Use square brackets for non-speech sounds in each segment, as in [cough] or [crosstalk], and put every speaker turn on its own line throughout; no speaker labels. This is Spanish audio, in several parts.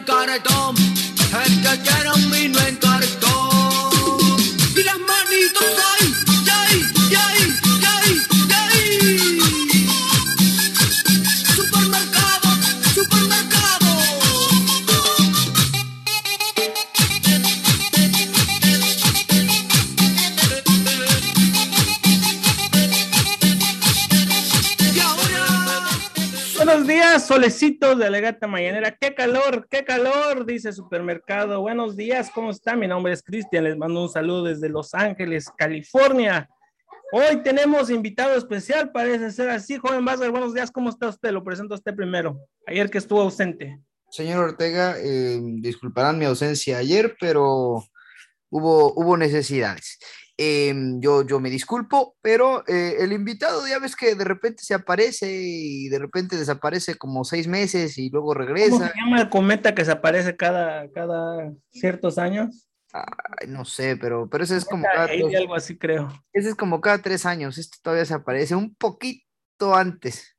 en cartón,
solecitos de Alegata Mañanera. Qué calor, qué calor, dice Supermercado. Buenos días, ¿cómo está? Mi nombre es Cristian, les mando un saludo desde Los Ángeles, California. Hoy tenemos invitado especial, parece ser así. Joven Vázquez, buenos días, ¿cómo está usted? Lo presento a usted primero. Ayer que estuvo ausente.
Señor Ortega, eh, disculparán mi ausencia ayer, pero hubo, hubo necesidades. Eh, yo, yo me disculpo, pero eh, el invitado ya ves que de repente se aparece y de repente desaparece como seis meses y luego
¿Cómo
regresa.
se llama el cometa que se aparece cada, cada ciertos años?
Ay, no sé, pero, pero ese es como cada tres,
algo así creo.
ese es como cada tres años. Este todavía se aparece un poquito antes.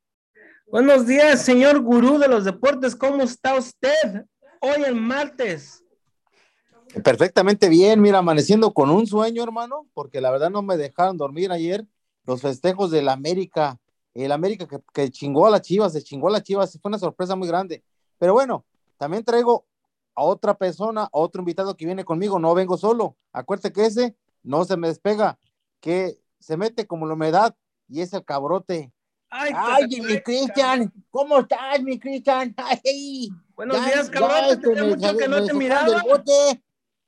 Buenos días, señor gurú de los deportes. ¿Cómo está usted? Hoy en martes.
Perfectamente bien, mira, amaneciendo con un sueño, hermano, porque la verdad no me dejaron dormir ayer. Los festejos del América, el América que, que chingó a las Chivas, se chingó a las Chivas, fue una sorpresa muy grande. Pero bueno, también traigo a otra persona, a otro invitado que viene conmigo, no vengo solo. Acuérdate que ese no se me despega, que se mete como la humedad y es el cabrote.
Ay,
Ay, mi Cristian, ¿cómo estás, mi Cristian? [laughs]
Buenos
ya-
días, cabrote. Tenía mucho que no te miraba.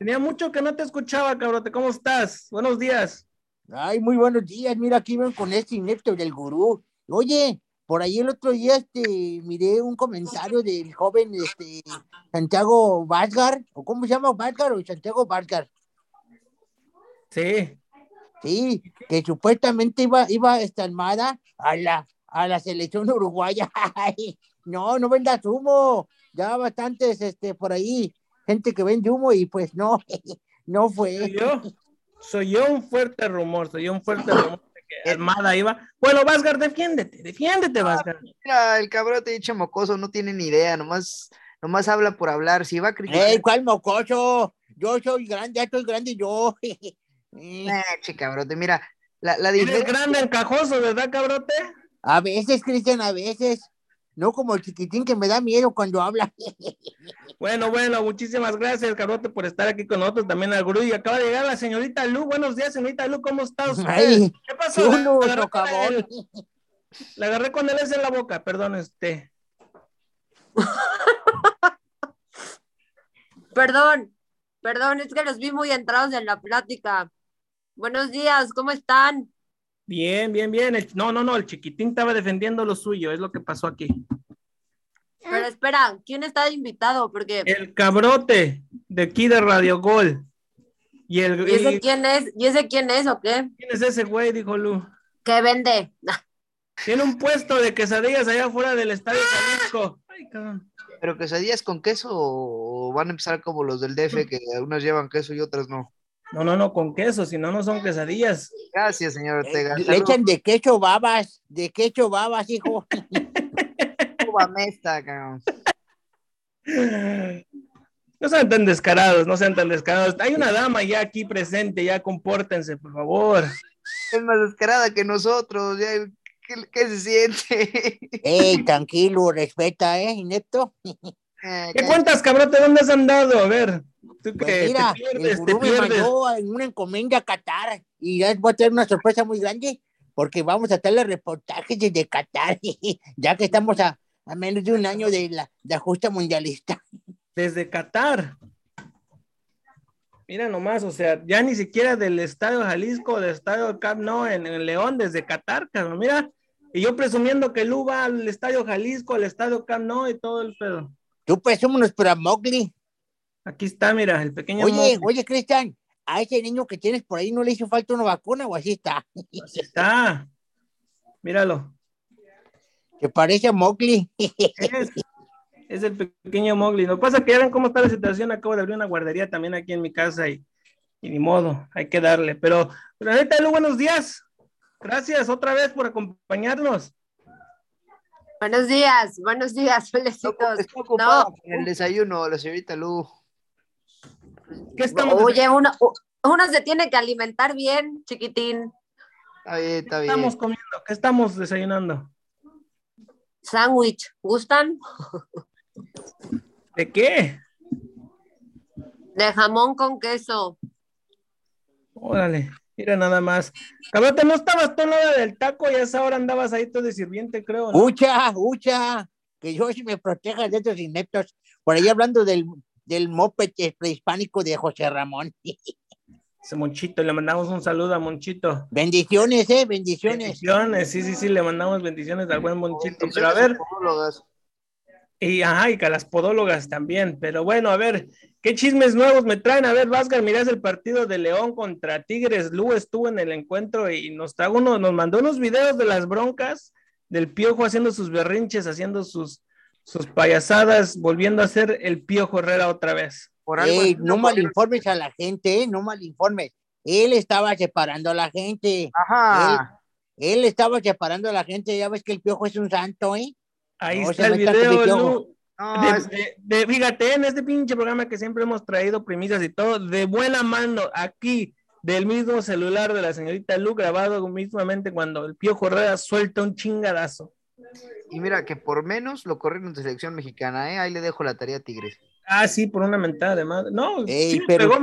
Tenía mucho que no te escuchaba, cabrote. ¿Cómo estás? Buenos días.
Ay, muy buenos días. Mira, aquí ven con este inepto del gurú. Oye, por ahí el otro día este, miré un comentario del joven este, Santiago Vázgar, o cómo se llama Vázgar o Santiago Vázgar.
Sí.
Sí, que supuestamente iba, iba esta armada a la, a la selección uruguaya. [laughs] Ay, no, no vendas humo. Ya bastantes este, por ahí, gente que vende humo y pues no, [laughs] no
Soy
fue.
yo. Soy yo un fuerte rumor. Soy yo un fuerte rumor de que Armada iba. Bueno, Vázgar, defiéndete. Defiéndete, Vázgar.
Mira, el cabrón te dicho mocoso, no tiene ni idea, nomás, nomás habla por hablar. Si va a criticar,
¡Ey, cuál mocoso! Yo soy grande, ya estoy grande yo. [laughs] Eh,
eh, che, cabrote, mira, la, la
Eres
diferencia.
grande, encajoso, ¿verdad, cabrote?
A veces, Cristian, a veces. No como el chiquitín que me da miedo cuando habla. [laughs]
Bueno, bueno, muchísimas gracias, cabrote, por estar aquí con nosotros. También al gurú. Y acaba de llegar la señorita Lu. Buenos días, señorita Lu. ¿Cómo está usted?
Ay,
¿Qué pasó?
chulo,
La agarré con el- La agarré con el S en la boca, perdón, este. [laughs]
Perdón, perdón, es que los vi muy entrados en la plática. Buenos días, ¿cómo están?
Bien, bien, bien. El- no, no, no, el chiquitín estaba defendiendo lo suyo, es lo que pasó aquí.
Pero espera, ¿quién está invitado? Porque
El cabrote de aquí de Radio Gol. Y el.
¿y ese
y-
quién es? ¿Y ese quién es o qué?
¿Quién es ese güey? Dijo Lu.
¿Qué vende?
Tiene un puesto de quesadillas allá afuera del Estadio Jalisco. Ay, cabrón.
Pero quesadillas con queso o van a empezar como los del DF que unas llevan queso y otras no.
No, no, no, con queso, si no, no son quesadillas.
Gracias, señor Ortega.
Le echan de queso babas, de queso babas, hijo. [laughs]
Cuba Mesta, cabrón.
No sean tan descarados, no sean tan descarados. Hay una dama ya aquí presente, ya compórtense, por favor.
Es más descarada que nosotros. ya, ¿Qué, qué se siente?
Ey, [laughs] tranquilo, respeta, ¿eh, inepto?
Eh,
¿Qué cuentas, cabrote? ¿Dónde has andado? A ver, tú
Pues
que
mira,
te pierdes,
el
te
me
pierdes.
mandó en una encomienda a Qatar y ya voy a tener una sorpresa muy grande porque vamos a hacerle reportajes desde Qatar, [laughs] ya que estamos a, a menos de un año de la, de justa mundialista.
Desde Qatar. Mira nomás, o sea, ya ni siquiera del Estadio Jalisco, del Estadio Camp Nou en, en León, desde Qatar, cabrón. Mira, y yo presumiendo que Lu va al Estadio Jalisco, al Estadio Camp Nou y todo el pedo.
Tú presúmonos para Mowgli.
Aquí está, mira, el pequeño.
Oye,
Mowgli.
oye, Cristian, a ese niño que tienes por ahí no le hizo falta una vacuna o así está.
Así está. Míralo.
Se parece a Mowgli.
Es, es el pequeño Mowgli. Lo que pasa es que ya ven cómo está la situación. Acabo de abrir una guardería también aquí en mi casa y, y ni modo, hay que darle. Pero, pero ahorita, Lu, buenos días. Gracias otra vez por acompañarnos.
Buenos días, buenos días, [laughs]
está ocupada
No.
con el desayuno, la señorita Lu.
¿Qué estamos,
Oye, uno, uno se tiene que alimentar bien, chiquitín.
Está bien, está bien.
estamos comiendo? ¿Qué estamos desayunando?
Sándwich, ¿gustan?
¿De qué?
De jamón con queso.
Órale, mira nada más. Cabrote, no estabas tú hora del taco y a esa hora andabas ahí tú de sirviente, creo, ¿no?
Ucha, ucha, que Dios me proteja de estos ineptos. Por ahí hablando del, del moped eh, prehispánico de José Ramón. [laughs]
Ese Monchito, le mandamos un saludo a Monchito.
bendiciones, eh, bendiciones.
Bendiciones, sí, sí, sí, le mandamos bendiciones al buen Monchito. Pero a ver. Y ajá, y que a las podólogas también. Pero bueno, a ver, ¿qué chismes nuevos me traen? A ver, Vázquez, mirás el partido de León contra Tigres. Lu estuvo en el encuentro y nos trajo uno, nos mandó unos videos de las broncas del piojo haciendo sus berrinches, haciendo sus, sus payasadas, volviendo a ser el piojo Herrera otra vez.
Por algo
Ey, no malinformes a la gente, eh, no malinformes. Él estaba separando a la gente.
Ajá.
Él estaba separando a la gente. Ya ves que el piojo es un santo, ¿eh?
Ahí
No,
está el video. Lu.
No,
De, de- de- fíjate, en este pinche programa que siempre hemos traído premisas y todo, de buena mano, aquí, del mismo celular de la señorita Lu, grabado mismamente cuando el Piojo Herrera suelta un chingadazo.
y mira que por menos lo corrieron de selección mexicana, ¿eh? Ahí le dejo la tarea a Tigres.
Ah, sí, por una mentada de madre. No,
Ey,
sí, le
pero
pegó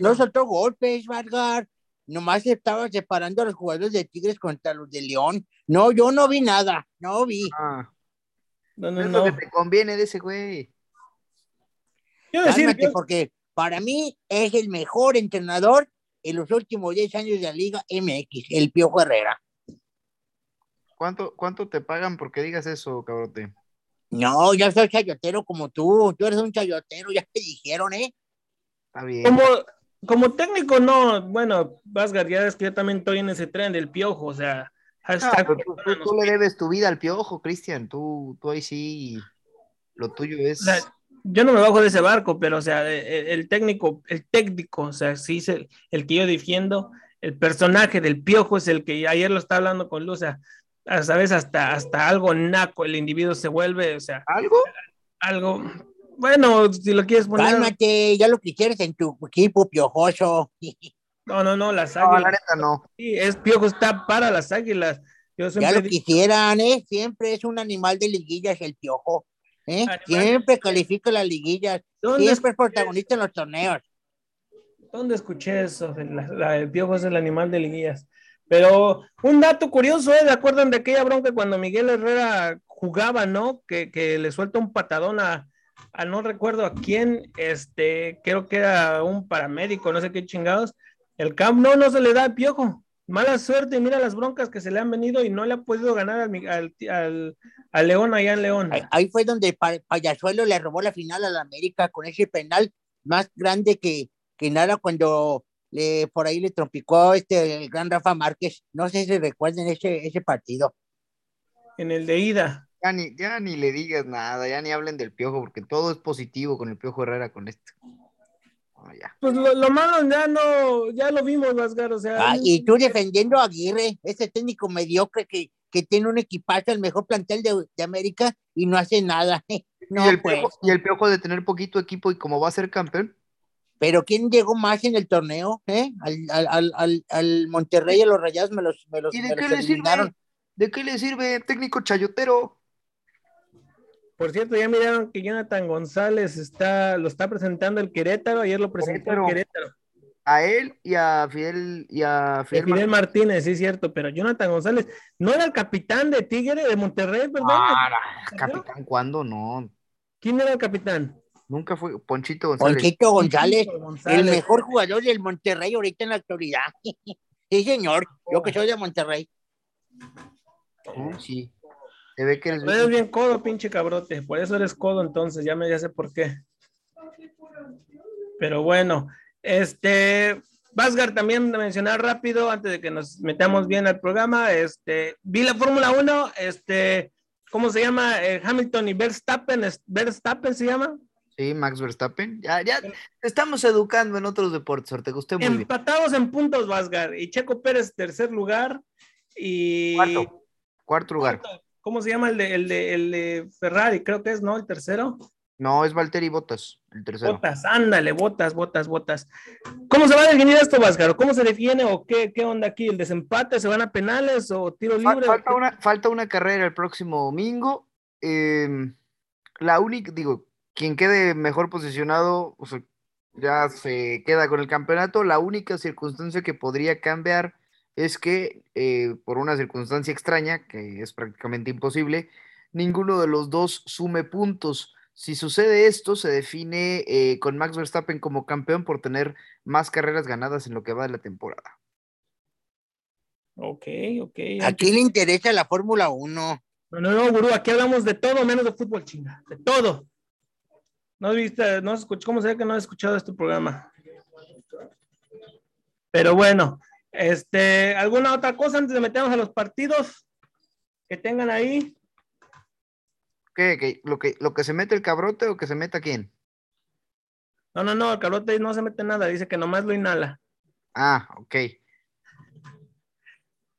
no
soltó golpes, Vargas. Nomás estaba separando a los jugadores de Tigres contra los de León. No, yo no vi nada, no vi.
Ah,
No, no,
es
no.
lo que te conviene de ese güey.
Quiero decir que-
porque para mí es el mejor entrenador en los últimos 10 años de la Liga MX, el Piojo Herrera.
¿Cuánto, ¿Cuánto te pagan porque digas eso, cabrote?
No, yo soy chayotero como tú. Tú eres un chayotero, ya te dijeron, ¿eh?
Está bien.
como, como técnico, no, bueno, Vázquez, ya es que yo también estoy en ese tren del Piojo, o sea, hashtag
pero tú, tú- tú le debes tu vida al piojo, Cristian. Tú, tú ahí sí, lo tuyo es.
O sea, yo no me bajo de ese barco, pero, o sea, el, el técnico, el técnico, o sea, sí es el, el que yo defiendo, el personaje del piojo es el que ayer lo estaba hablando con Luz, o sea, a sabes, hasta, hasta algo naco el individuo se vuelve, o sea,
¿Algo?
algo, bueno, si lo quieres poner,
Cálmate, ya lo que quieres en tu equipo piojoso. [laughs]
no, no, no, las
No, la
águilas,
neta no.
sí, es piojo, está para las águilas, yo
Ya lo quisieran, ¿eh? Siempre es un animal de liguillas el piojo. ¿eh?
Animal.
Siempre califica las liguillas.
¿dónde,
Siempre es protagonista en los torneos.
¿Dónde escuché eso? La- la- el piojo es el animal de liguillas. Pero un dato curioso, ¿eh? ¿Se acuerdan de aquella bronca cuando Miguel Herrera jugaba, ¿no? Que, que le suelta un patadón a, a no recuerdo a quién, este, creo que era un paramédico, no sé qué chingados. El Camp no, no se le da al piojo. Mala suerte, mira las broncas que se le han venido y no le ha podido ganar al, Mi- al, al- al León allá en León.
Ahí, ahí fue donde Pa- Payasuelo le robó la final a la América con ese penal más grande que, que nada cuando le, por ahí le trompicó este, el gran Rafa Márquez. No sé si recuerden ese, ese partido.
En el de ida.
Ya ni, ya ni le digas nada, ya ni hablen del piojo, porque todo es positivo con el piojo Herrera con esto. Ya.
Pues lo, lo malo ya no, ya lo vimos, Vasgar, o sea.
Ah, y tú defendiendo a Aguirre, ese técnico mediocre que, que tiene un equipazo, el mejor plantel de, de América y no hace nada. [laughs] No,
y, el
pues.
piojo, y el piojo de tener poquito equipo y como va a ser campeón,
Pero ¿quién llegó más en el torneo? ¿Eh? Al, al, al, al, al Monterrey y a los Rayados me los, me los,
¿y
me
de qué
los
le sirve?
eliminaron.
¿De qué le sirve técnico chayotero?
Por cierto, ya miraron que Jonathan González está, lo está presentando el Querétaro, ayer lo presentó el
Querétaro.
Querétaro.
A él y a Fidel y a
Y
Fidel,
Fidel
Mar-
Martínez, sí cierto, pero Jonathan González no era el capitán de Tigre de Monterrey, perdón.
Ah, capitán, ¿cuándo? No,
¿Quién era el capitán?
nunca fue Ponchito González.
Ponchito González,
Ponchito
el
González.
mejor jugador del Monterrey ahorita en la actualidad. [laughs] sí, señor, yo que soy de Monterrey.
Sí. Se ve que eres
eres bien codo, pinche cabrote. Por eso eres codo, entonces, ya me ya sé por qué. Pero bueno, este, Vázgar también mencionar rápido, antes de que nos metamos bien al programa, este, vi la Fórmula 1, este, ¿cómo se llama? Eh, Hamilton y Verstappen, Verstappen se llama.
Sí, Max Verstappen. Ya, ya te estamos educando en otros deportes, Ortega. Usted muy bien.
Empatados en puntos, Vázgar, y Checo Pérez tercer lugar y
Cuarto. Cuarto lugar.
Cuarto, ¿cómo se llama el de, el de, el de Ferrari? Creo que es, ¿no? El tercero.
No, es Valtteri Bottas, el tercero.
Botas, ándale, botas, botas, botas. ¿Cómo se va a definir esto, Vázquez? ¿Cómo se define o qué, qué onda aquí? ¿El desempate? ¿Se van a penales o tiro libre?
Falta una, falta una carrera el próximo domingo. em, la única, digo, quien quede mejor posicionado, o sea, ya se queda con el campeonato. La única circunstancia que podría cambiar es que, eh, por una circunstancia extraña, que es prácticamente imposible, ninguno de los dos sume puntos. Si sucede esto, se define eh, con Max Verstappen como campeón por tener más carreras ganadas en lo que va de la temporada.
Ok, ok.
¿A quién le interesa la Fórmula 1?
No, no, no, gurú, aquí hablamos de todo menos de fútbol, chinga, de todo. No viste, no escuché, ¿cómo se ve que no he escuchado este programa? Pero bueno, este, ¿alguna otra cosa antes de meternos a los partidos que tengan ahí?
¿Qué, qué? ¿Lo, que, ¿Lo que se mete el cabrote o que se meta quién?
No, no, no, el cabrote no se mete nada, dice que nomás lo inhala.
Ah, ok.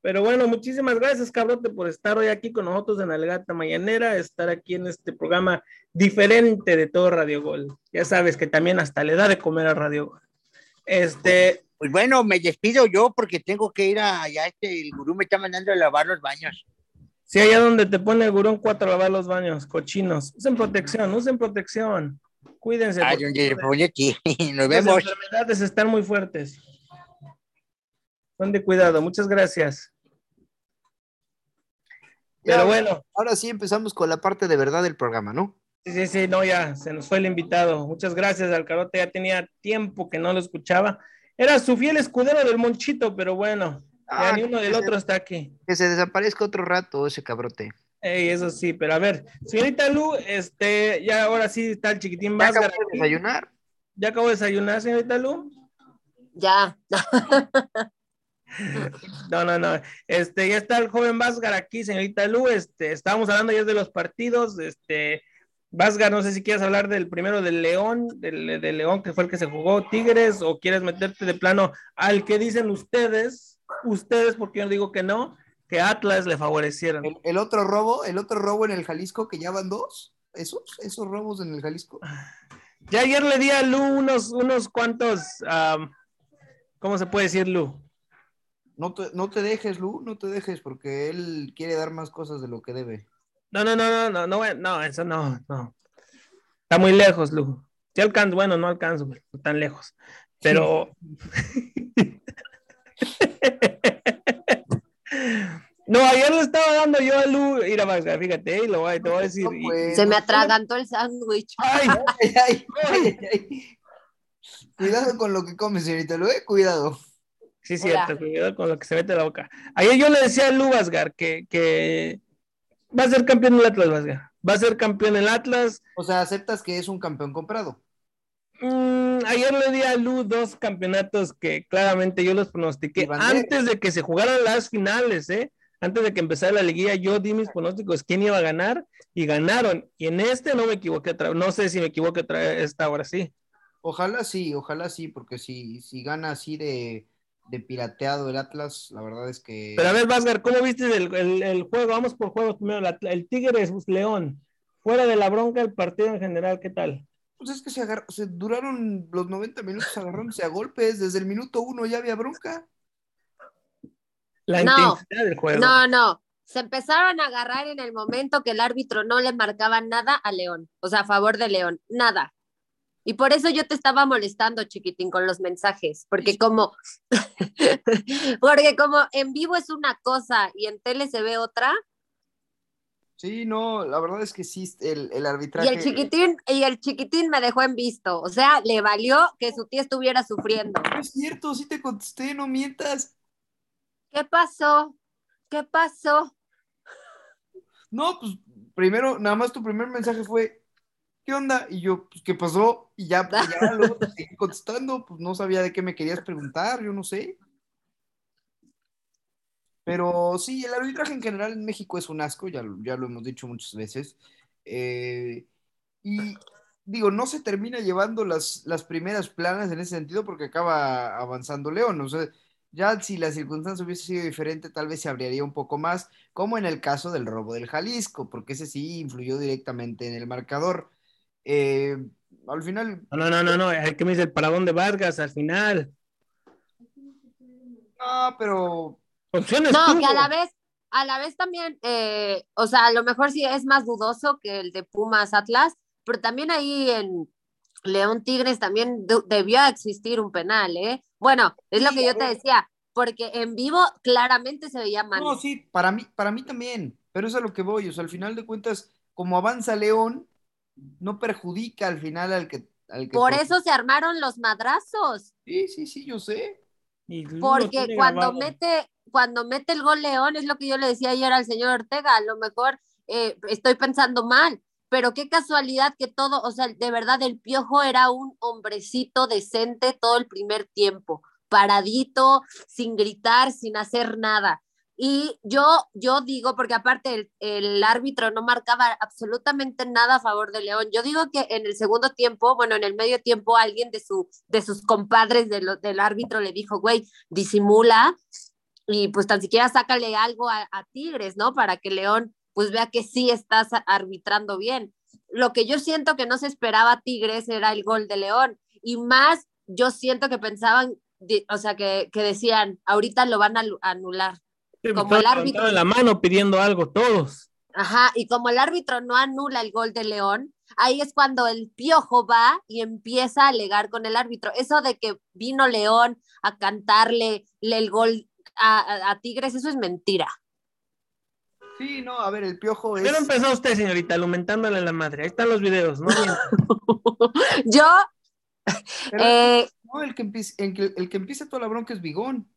Pero bueno, muchísimas gracias, cabrote, por estar hoy aquí con nosotros en Alegata Mañanera, estar aquí en este programa diferente de todo Radio Gol. Ya sabes que también hasta le da de comer a Radio Gol. Este,
Pues bueno, me despido yo porque tengo que ir a allá. Este, el gurú me está mandando a lavar los baños.
sí, allá donde te pone el gurón cuatro a lavar los baños, cochinos. Usen protección, usen protección. Cuídense.
Ay,
porque
donde pone aquí. [laughs] Nos
las
vemos.
enfermedades están muy fuertes. Son de cuidado. Muchas gracias.
Ya,
Pero bueno.
Ahora sí empezamos con la parte de verdad del programa, ¿no?
Sí, sí, sí, no, ya se nos fue el invitado. Muchas gracias, Alcarote. Ya tenía tiempo que no lo escuchaba. Era su fiel escudero del Monchito, pero bueno, ya
Ah,
ni uno del
se-
otro está aquí.
Que se desaparezca otro rato ese cabrote.
Ey, eso sí, pero a ver, señorita Lu, este, ya ahora sí está el chiquitín
¿Ya
Vázquez.
acabó de desayunar?
¿Ya acabo de desayunar, señorita Lu?
Ya. [laughs]
No, no, no. Este, ya está el joven Vázgar aquí, señorita Lu. Este, estábamos hablando ayer de los partidos. Este, Vázgar, no sé si quieres hablar del primero del León, del, del León que fue el que se jugó Tigres, o quieres meterte de plano al que dicen ustedes, ustedes, porque yo digo que no, que Atlas le favorecieron.
El, el otro robo, el otro robo en el Jalisco, que ya van dos. ¿Esos? ¿Esos robos en el Jalisco?
Ya ayer le di a Lu unos, unos cuantos, am, ¿cómo se puede decir, Lu?
No te, no te dejes, Lu, no te dejes, porque él quiere dar más cosas de lo que debe.
No, no, no, no, no, no, no, eso no, no. Está muy lejos, Lu. Sí alcanzo, bueno, no alcanzo, no tan lejos. Pero. [laughs] no, ayer le estaba dando yo a Lu, ir a Vázquez, fíjate, y lo voy, te voy a decir.
No, pues,
Se me atragantó el sándwich.
Ay,
Ay, ay, ay, ay. Cuidado con lo que comes, señorita Lu, eh, cuidado.
sí,
Hola.
cierto, cuidado con lo que se mete la boca. Ayer yo le decía a Lu Vázquez que, que va a ser campeón el Atlas, Vázquez. Va a ser campeón el Atlas.
O sea, aceptas que es un campeón comprado.
Mm, ayer le di a Lu dos campeonatos que claramente yo los pronostiqué antes de que se jugaran las finales, ¿eh? Antes de que empezara la liguilla, yo di mis pronósticos quién iba a ganar y ganaron. Y en este no me equivoqué otra. No sé si me equivoqué otra esta hora sí.
Ojalá sí, ojalá sí, porque si, si gana así de, de pirateado el Atlas, la verdad es que.
Pero a ver, Vázquez, ¿cómo viste el, el- el juego? Vamos por juegos primero. La- el Tigres León. Fuera de la bronca, el partido en general, ¿qué tal?
Pues es que se, agar- se duraron los 90 minutos agarrándose a golpes. Desde el minuto uno ya había bronca.
La
No.
intensidad del juego.
No, no. Se empezaron a agarrar en el momento que el árbitro no le marcaba nada a León, o sea, a favor de León, nada. Y por eso yo te estaba molestando, chiquitín, con los mensajes, porque como, [laughs] porque como en vivo es una cosa y en tele se ve otra,
Sí, no, la verdad es que sí, el, el
y
arbitraje.
el chiquitín, y el chiquitín me dejó en visto, o sea, le valió que su tía estuviera sufriendo.
No es cierto, sí te contesté, no mientas.
¿Qué pasó? ¿Qué pasó?
No, pues primero, nada más tu primer mensaje fue, ¿qué onda? Y yo, pues, ¿qué pasó? Y ya, pues, ya [laughs] luego te seguí contestando, pues no sabía de qué me querías preguntar, yo no sé. Pero sí, el arbitraje en general en México es un asco, ya, lo- ya lo hemos dicho muchas veces. Eh, y digo, no se termina llevando las, las primeras planas en ese sentido porque acaba avanzando León. O sea, Ya si la circunstancia hubiese sido diferente, tal vez se abriría un poco más, como en el caso del robo del Jalisco, porque ese sí influyó directamente en el marcador. Eh, al final,
No, no, no, no, no. El que me dice el paradón de Vargas al final.
no, pero
Opciones
No, que a la vez, a la vez también, eh, o sea, a lo mejor sí es más dudoso que el de Pumas Atlas, pero también ahí en León Tigres también de- debió existir un penal, ¿eh? Bueno, es lo que yo te decía, porque en vivo claramente se veía mal.
No, sí, para mí, para mí también, pero es a lo que voy, o sea, al final de cuentas, como avanza León, no perjudica al final al que... Al que
Por eso se armaron los madrazos,
Sí, sí, sí, yo sé.
Y
porque cuando
grabado.
mete, cuando mete el gol León, es lo que yo le decía ayer al señor Ortega, a lo mejor eh, estoy pensando mal, pero qué casualidad que todo, o sea, de verdad el piojo era un hombrecito decente todo el primer tiempo, paradito, sin gritar, sin hacer nada. Y yo, yo digo, porque aparte el, el árbitro no marcaba absolutamente nada a favor de León. Yo digo que en el segundo tiempo, bueno, en el medio tiempo, alguien de, su, de sus compadres de del árbitro le dijo, güey, disimula y pues tan siquiera sácale algo a, a Tigres, ¿no? Para que León pues vea que sí estás arbitrando bien. Lo que yo siento que no se esperaba Tigres era el gol de León y más yo siento que pensaban, o sea, que, que decían, ahorita lo van a anular.
Sí,
como el árbitro.
levantaron la mano pidiendo algo, todos.
Ajá, y como el árbitro no anula el gol de León, ahí es cuando el piojo va y empieza a alegar con el árbitro. Eso de que vino León a cantarle le- el gol a, a- a Tigres, eso es mentira.
Sí, no, a ver, el piojo es...
Pero empezó usted, señorita, alumentándole la madre. Ahí están los videos, ¿no? [laughs]
Yo,
pero-
eh,
no, el que, empieza, el, que, el que empieza toda la bronca es Bigón.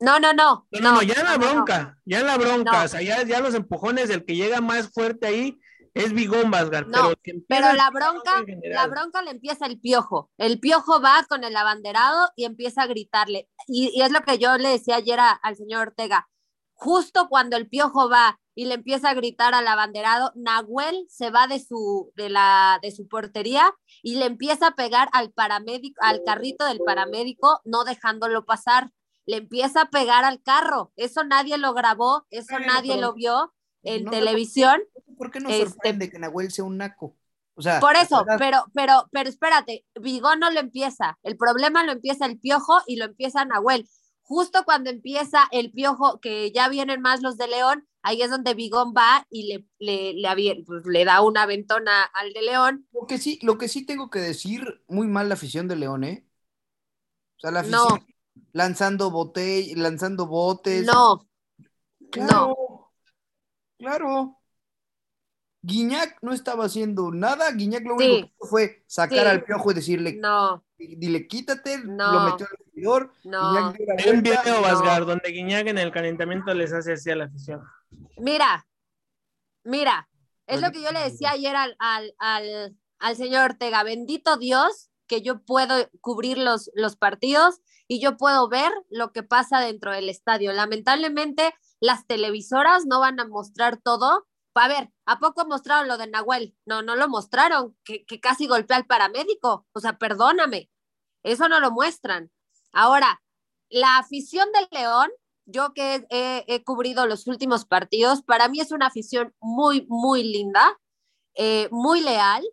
No, no, no.
No, no, no, ya en la bronca, ya en la bronca, o sea, ya, ya los empujones, el que llega más fuerte ahí es Bigón Vasgar,
No,
pero,
Pero la bronca, la bronca le empieza el piojo. El piojo va con el abanderado y empieza a gritarle. Y, y es lo que yo le decía ayer a- al señor Ortega. Justo cuando el piojo va y le empieza a gritar al abanderado, Nahuel se va de su, de la, de su portería y le empieza a pegar al paramédico, al carrito del paramédico, no dejándolo pasar. Le empieza a pegar al carro. Eso nadie lo grabó, eso nadie
pero
lo vio en
no
televisión.
¿Por qué no
Este-
sorprende que Nahuel sea un naco? O sea,
Por eso,
verdad,
pero, pero, pero espérate, Vigón no lo empieza. El problema lo empieza el piojo y lo empieza Nahuel. Justo cuando empieza el piojo, que ya vienen más los de León, ahí es donde Vigón va y le, le, le, pues, le da una ventona al de León.
Lo que sí, lo que sí tengo que decir, muy mal la afición de León, ¿eh? O sea, la
No.
Lanzando botell, lanzando botes.
No,
Claro, claro. Guiñac no estaba haciendo nada. Guiñac lo único
Sí.
que hizo fue sacar
Sí.
al piojo y decirle,
no,
dile, quítate,
No.
lo metió al vestidor.
no.
Hay un video,
no.
Vasgar, donde Guiñac en el calentamiento les hace así a la afición.
Mira, mira, es lo que yo le decía ayer al, al, al, al señor Ortega, bendito Dios que yo puedo cubrir los, los partidos y yo puedo ver lo que pasa dentro del estadio. Lamentablemente, las televisoras no van a mostrar todo. A ver, ¿a poco mostraron lo de Nahuel? No, no lo mostraron, que, que casi golpea al paramédico. O sea, perdóname, eso no lo muestran. Ahora, la afición del León yo que he, he, cubrido los últimos partidos, para mí es una afición muy, muy linda, eh, muy leal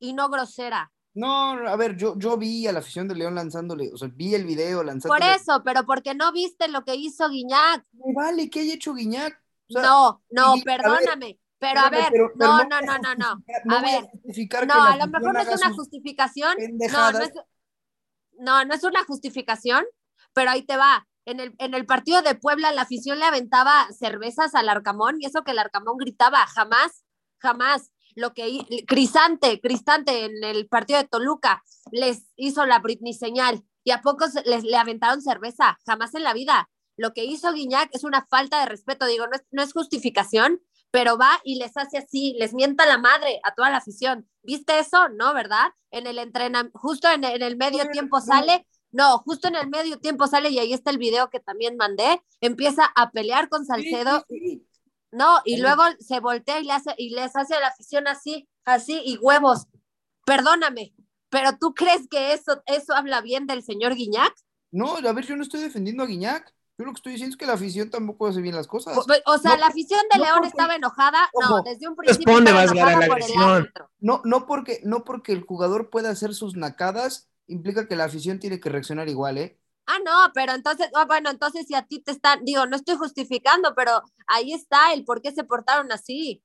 y no grosera.
No, a ver, yo, yo vi a la afición de León lanzándole, o sea, vi el video lanzándole.
Por eso, pero porque no viste lo que hizo Guiñac.
Me vale, ¿qué haya hecho Guiñac? O sea,
no, no,
y- a
perdóname. pero a ver,
pero- pero
no, no, no, no, no.
no
A ver, no, a lo mejor no es una justificación. No, no es, no, no es una justificación, pero ahí te va. En el, en el partido de Puebla, la afición le aventaba cervezas al Arcamón y eso que el Arcamón gritaba, jamás, jamás. Lo que Crisante, Cristante en el partido de Toluca les hizo la Britney señal y a pocos les le aventaron cerveza, jamás en la vida. Lo que hizo Guiñac es una falta de respeto, digo, no es, no es justificación, pero va y les hace así, les mienta la madre a toda la afición. ¿Viste eso? No, ¿verdad? En el entrenamiento, justo en, en el medio tiempo sale, no, justo en el medio tiempo sale y ahí está el video que también mandé, empieza a pelear con
Sí,
Salcedo,
sí, sí.
No, y
Sí.
luego se voltea y, le hace, y les hace a la afición así, así, y huevos. Perdóname, pero ¿tú crees que eso, eso habla bien del señor Guiñac?
No, a ver, yo no estoy defendiendo a Guiñac. Yo lo que estoy diciendo es que la afición tampoco hace bien las cosas.
O, o sea,
No,
la afición de
no
León
porque-
estaba enojada. No, desde un principio estaba
la
por el árbitro.
No, no porque, no porque el jugador pueda hacer sus nacadas, implica que la afición tiene que reaccionar igual, ¿eh?
Ah, no, pero entonces, ah, bueno, entonces si a ti te están, digo, no estoy justificando, pero ahí está el por qué se portaron así.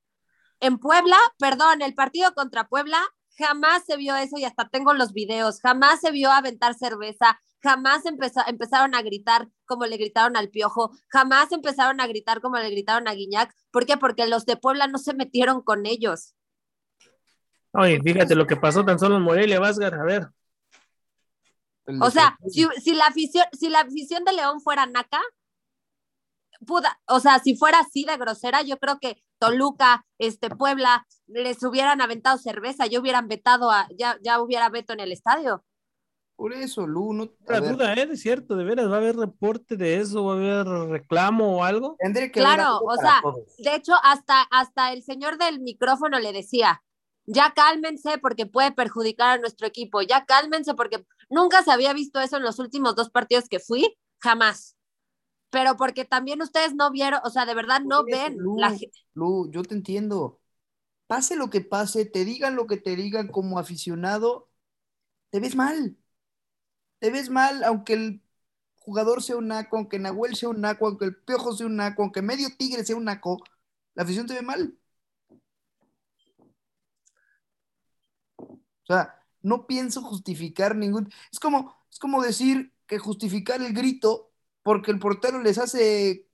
En Puebla, perdón, el partido contra Puebla, jamás se vio eso y hasta tengo los videos, jamás se vio aventar cerveza, jamás empezó- empezaron a gritar como le gritaron al Piojo, jamás empezaron a gritar como le gritaron a Guiñac. ¿Por qué? Porque los de Puebla no se metieron con ellos.
Oye, fíjate lo que pasó tan solo en Morelia, Vázquez, a ver.
O sea, si, si la afición, si la afición de León fuera naca, puda, o sea, si fuera así de grosera, yo creo que Toluca, este Puebla, les hubieran aventado cerveza, yo hubieran vetado a, ya, ya hubiera veto en el estadio.
Por eso, Lu, no.
La duda, ¿eh? Es cierto, de veras, ¿va a haber reporte de eso? ¿Va a haber reclamo o algo?
que
Claro,
algo
o sea,
todos.
De hecho, hasta, hasta el señor del micrófono le decía, ya cálmense porque puede perjudicar a nuestro equipo, ya cálmense porque nunca se había visto eso en los últimos dos partidos que fui, jamás. Pero porque también ustedes no vieron, o sea, de verdad no ven.
Lu,
la ge-
Lu, yo te entiendo. Pase lo que pase, te digan lo que te digan como aficionado, te ves mal. Te ves mal, aunque el jugador sea un naco, aunque Nahuel sea un naco, aunque el Piojo sea un naco, aunque medio Tigre sea un naco, la afición te ve mal. O sea, no pienso justificar ningún. Es como, es como decir que justificar el grito porque el portero les hace,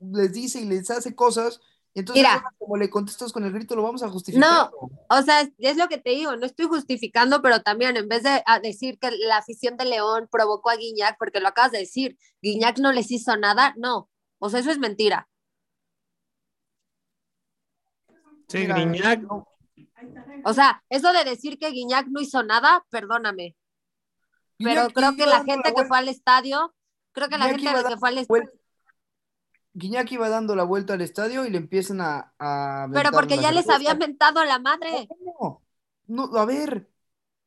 les dice y les hace cosas, y entonces
Mira.
como le contestas con el grito, lo vamos a justificar.
No, o sea, es, es lo que te digo, no estoy justificando, pero también en vez de a decir que la afición de León provocó a Guiñac, porque lo acabas de decir, Guiñac no les hizo nada, no, o sea, eso es mentira.
Sí,
Mira, no,
O sea, eso de decir que Guiñac no hizo nada, perdóname, pero creo que la gente que fue al estadio, creo que la
Guiñac
gente que fue al estadio,
Guiñac iba dando la vuelta al estadio y le empiezan a, a
pero porque ya les habían mentado a la madre.
No, no, a ver,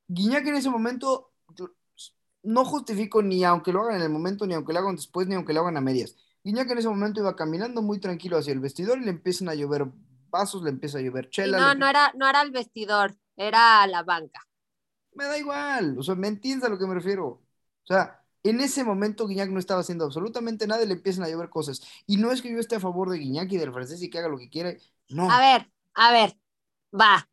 Guiñac en ese momento no justifico ni aunque lo hagan en el momento, ni aunque lo hagan después, ni aunque lo hagan a medias. Guiñac en ese momento iba caminando muy tranquilo hacia el vestidor y le empiezan a llover vasos, le empieza a llover
Y
chela.
no,
le-
no era, no era el vestidor, era la banca.
Me da igual, o sea, ¿me entiendes a lo que me refiero? O sea, en ese momento Guiñac no estaba haciendo absolutamente nada y le empiezan a llover cosas. Y no es que yo esté a favor de Guiñac y del francés y que haga lo que quiera, no.
A ver, a ver, va.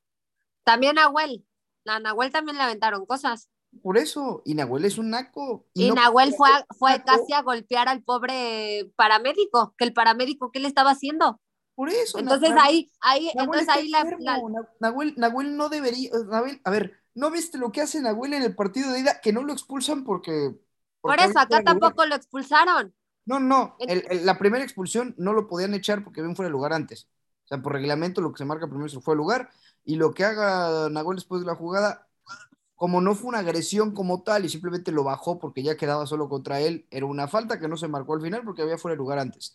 También Nahuel, a Nahuel también le aventaron cosas.
Por eso, y Nahuel es un naco.
Y
no
Nahuel fue, a- fue
naco,
casi a golpear al pobre paramédico, que el paramédico, ¿qué le estaba haciendo?
Por eso.
Entonces
Nahuel-
ahí, ahí,
Nahuel
entonces ahí la, la-
Na- Nahuel, Nahuel no debería. Nahuel, a ver, ¿no viste lo que hace Nahuel en el partido de ida? Que no lo expulsan porque.
por eso acá
lugar.
tampoco lo expulsaron.
No, no, el- el- la primera expulsión no lo podían echar porque bien fuera de lugar antes. O sea, por reglamento lo que se marca primero es fue de lugar y lo que haga Nahuel después de la jugada, como no fue una agresión como tal y simplemente lo bajó porque ya quedaba solo contra él, era una falta que no se marcó al final porque había fuera de lugar antes.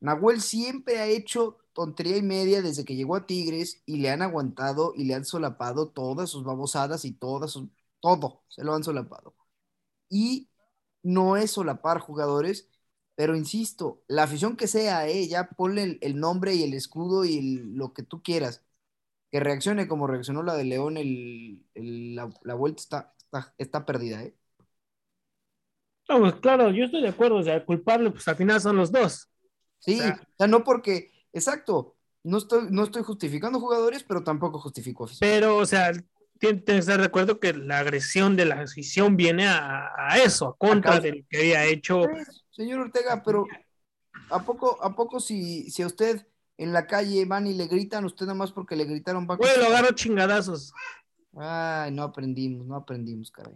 Nahuel siempre ha hecho tontería y media desde que llegó a Tigres y le han aguantado y le han solapado todas sus babosadas y todas sus, todo, se lo han solapado. Y no es solapar jugadores, pero insisto, la afición que sea, eh, ya ponle el, nombre y el escudo y lo que tú quieras, que reaccione como reaccionó la de León, la, vuelta está, está, está perdida, ¿eh?
no, pues claro, yo estoy de acuerdo, o sea, culpable, pues al final son los dos.
Sí,
O sea-
o sea, no porque, exacto, no estoy, no estoy justificando jugadores, pero tampoco justifico afición.
Pero, o sea, tienes que estar de acuerdo que la agresión de la afición viene a, a eso, a contra de lo que había hecho.
Señor Ortega, pero ¿a poco, a poco si, si a usted en la calle van y le gritan, usted nada más porque le gritaron va
Güey, lo agarro chingadazos.
Ay, no aprendimos, no aprendimos, caray.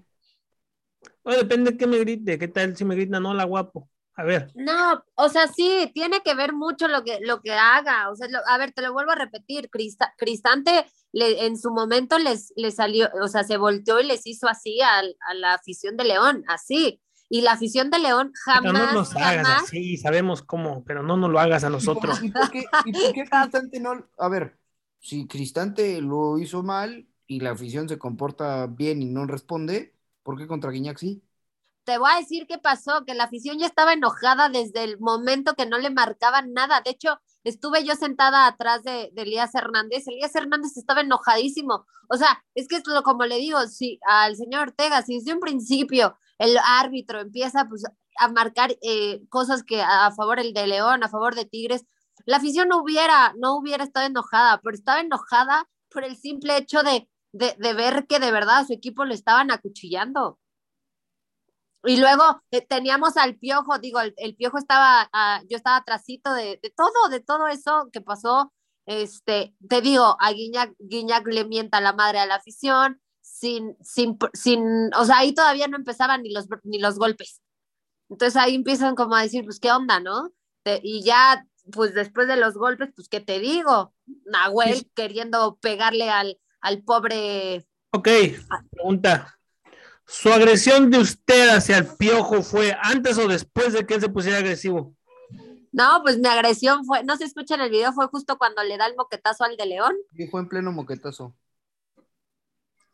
No, depende de qué me grite, qué tal si me gritan, hola guapo. A ver,
No, o sea, sí, tiene que ver mucho lo que, lo que haga. O sea, lo- a ver, te lo vuelvo a repetir, Crista- Cristante le- en su momento les, les salió, o sea, se volteó y les hizo así al- a, la afición de León, así. Y la afición de León
pero no
jamás,
nos hagas
jamás,
así, sabemos cómo, pero no nos lo hagas a nosotros.
¿Y por qué, y por qué Cristante no? A ver, si Cristante lo hizo mal y la afición se comporta bien y no responde, ¿por qué contra Guiñac sí?
Te voy a decir qué pasó, que la afición ya estaba enojada desde el momento que no le marcaban nada. De hecho, estuve yo sentada atrás de, de Elías Hernández. Elías Hernández estaba enojadísimo. O sea, es que es lo como le digo, si al señor Ortega, si desde un principio el árbitro empieza pues, a marcar eh, cosas que a, favor el de León, a favor de Tigres, la afición no hubiera, no hubiera estado enojada, pero estaba enojada por el simple hecho de, de, de ver que de verdad a su equipo le estaban acuchillando. Y luego eh, teníamos al piojo, digo, el, el piojo estaba, ah, yo estaba atrasito de, de todo, de todo eso que pasó. Este, te digo, a Guiñac, Guiñac le mienta la madre a la afición, sin, sin, sin, o sea, ahí todavía no empezaban ni los, ni los golpes. Entonces ahí empiezan como a decir, pues qué onda, ¿no? Te- y ya, pues después de los golpes, pues qué te digo, Nahuel queriendo pegarle al, al pobre,
Ok, pregunta. ¿Su agresión de usted hacia el piojo fue antes o después de que él se pusiera agresivo?
no, pues mi agresión fue, no se escucha en el video, fue justo cuando le da el moquetazo al de León.
Y fue en pleno moquetazo.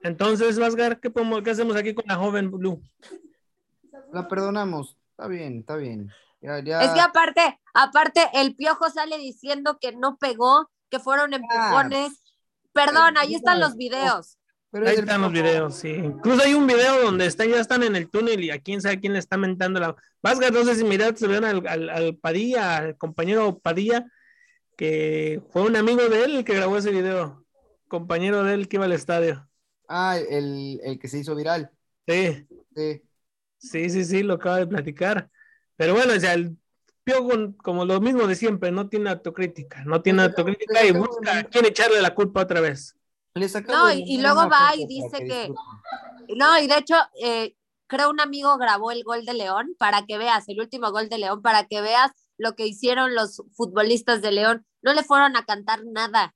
Entonces, Vasgar, ¿qué, podemos- qué hacemos aquí con la joven Blue?
La perdonamos. Está bien, está bien. Ya, ya.
Es que aparte, aparte, el piojo sale diciendo que no pegó, que fueron empujones. Perdón, ahí están los videos.
Pero
Ahí están los videos, sí. Incluso hay un video donde están, ya están en el túnel y a quién sabe quién le está mentando la. Vasgar, no sé si miraste, se vieron al, al, al Padilla, al compañero Padilla, que fue un amigo de él el que grabó ese video. Compañero de él que iba al estadio.
Ah, el, el que se hizo viral.
Sí,
Sí.
sí, sí, sí, lo acaba de platicar. Pero bueno, o sea, el Piojo, como lo mismo de siempre, no tiene autocrítica, no tiene autocrítica y busca a quién echarle la culpa otra vez.
Les acabo
No,
de
y- luego va y dice que-. No, y de hecho, eh, creo un amigo grabó el gol de León para que veas, el último gol de León, para que veas lo que hicieron los futbolistas de León. No le fueron a cantar nada.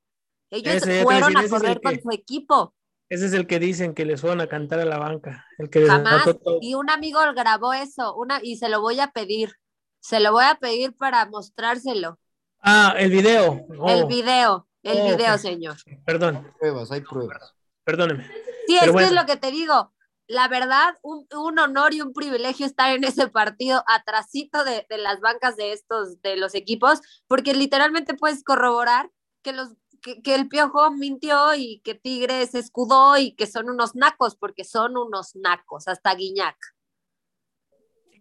Ellos
Ese,
fueron
decir,
a
el
correr con
que-
su equipo.
Ese es el que dicen que les fueron a cantar a la banca, el que
Jamás.
todo.
Y un amigo grabó eso, una, y se lo voy a pedir. Se lo voy a pedir para mostrárselo.
Ah, el video.
El
Oh,
video, el
Oh,
video, señor.
Perdón,
Pruebas, hay pruebas.
perdóneme.
Sí, es
Pero
que es
bueno.
lo que te digo. La verdad, un, un honor y un privilegio estar en ese partido atrasito de, de las bancas de estos, de los equipos, porque literalmente puedes corroborar que los que, que el Piojo mintió y que Tigres se escudó y que son unos nacos, porque son unos nacos, hasta Guiñac.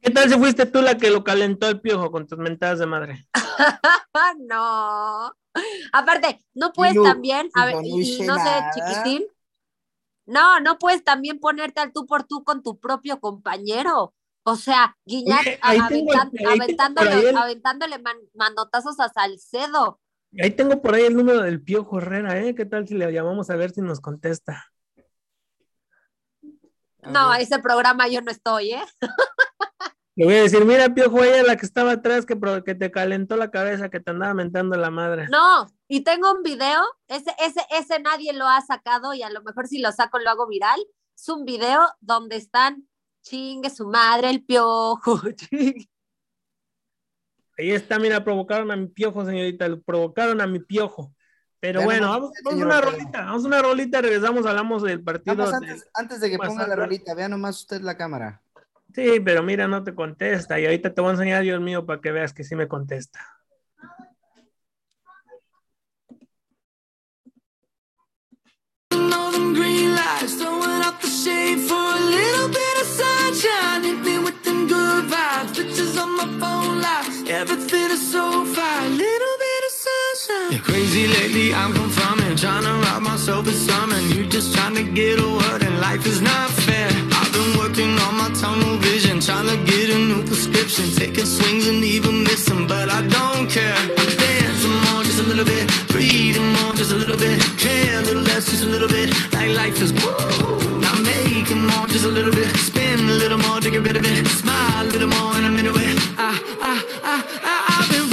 ¿Qué tal si fuiste tú la que lo calentó el piojo con tus mentadas de madre?
Ah, [laughs] no. [laughs] Aparte, no puedes
no,
también, a ver,
yo no
y- no sé,
nada.
chiquitín. No, no puedes también ponerte al tú por tú con tu propio compañero. O sea, Guiñac [laughs]
Oye,
aventan-
tengo
aventándole,
el-
aventándole man- manotazos a Salcedo.
Ahí tengo por ahí el número del piojo Herrera, ¿eh? ¿Qué tal si le llamamos a ver si nos contesta?
A
No, a
ver.
ese programa yo no estoy, ¿eh? [laughs]
Le voy a decir, mira, piojo, ella la que estaba atrás, que, que te calentó la cabeza, que te andaba mentando la madre.
No, y tengo un video, ese, ese, ese nadie lo ha sacado y a lo mejor si lo saco lo hago viral. Es un video donde están chingue su madre el piojo. [laughs] chingue.
Ahí está, mira, provocaron a mi piojo, señorita, lo provocaron a mi piojo. Pero
Ya
bueno, vamos, vamos una rolita, vamos a una rolita, regresamos, hablamos del partido. De-
antes, antes de que ponga la rolita, vea nomás usted la cámara.
Sí, pero mira, no te contesta. Y ahorita te voy a enseñar, Dios mío, para que veas que sí me contesta.
You're crazy lately, I'm confirming, trying to rob myself of something. You just trying to get a word, and life is not fair. I've been working on my tunnel vision, trying to get a new prescription, taking swings and even missing, but I don't care. I'm dancing more, just a little bit, breathing more, just a little bit, care a little less, just a little bit, like life is woo. Now making more, just a little bit, spin a little more to get rid of it, smile a little more, and I'm into it. I, I, I, I, I've been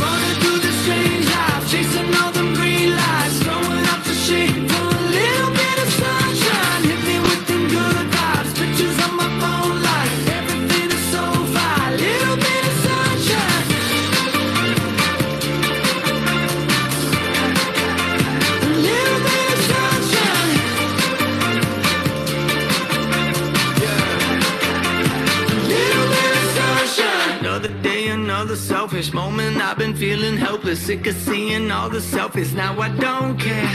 selfish moment. I've been feeling helpless, sick of seeing all the selfies. Now I don't care.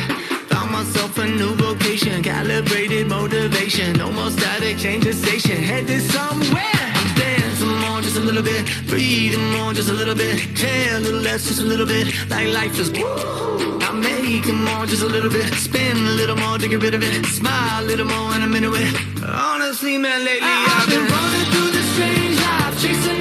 Found myself a new vocation, calibrated motivation. No more static, change the station, headed somewhere. I'm dancing more, just a little bit. Breathing more, just a little bit. Care a little less, just a little bit. Like life is. woo I'm making more, just a little bit. Spin a little more to get rid of it. Smile a little more, and I'm into it. Honestly, man, lately I've been running through this strange life, chasing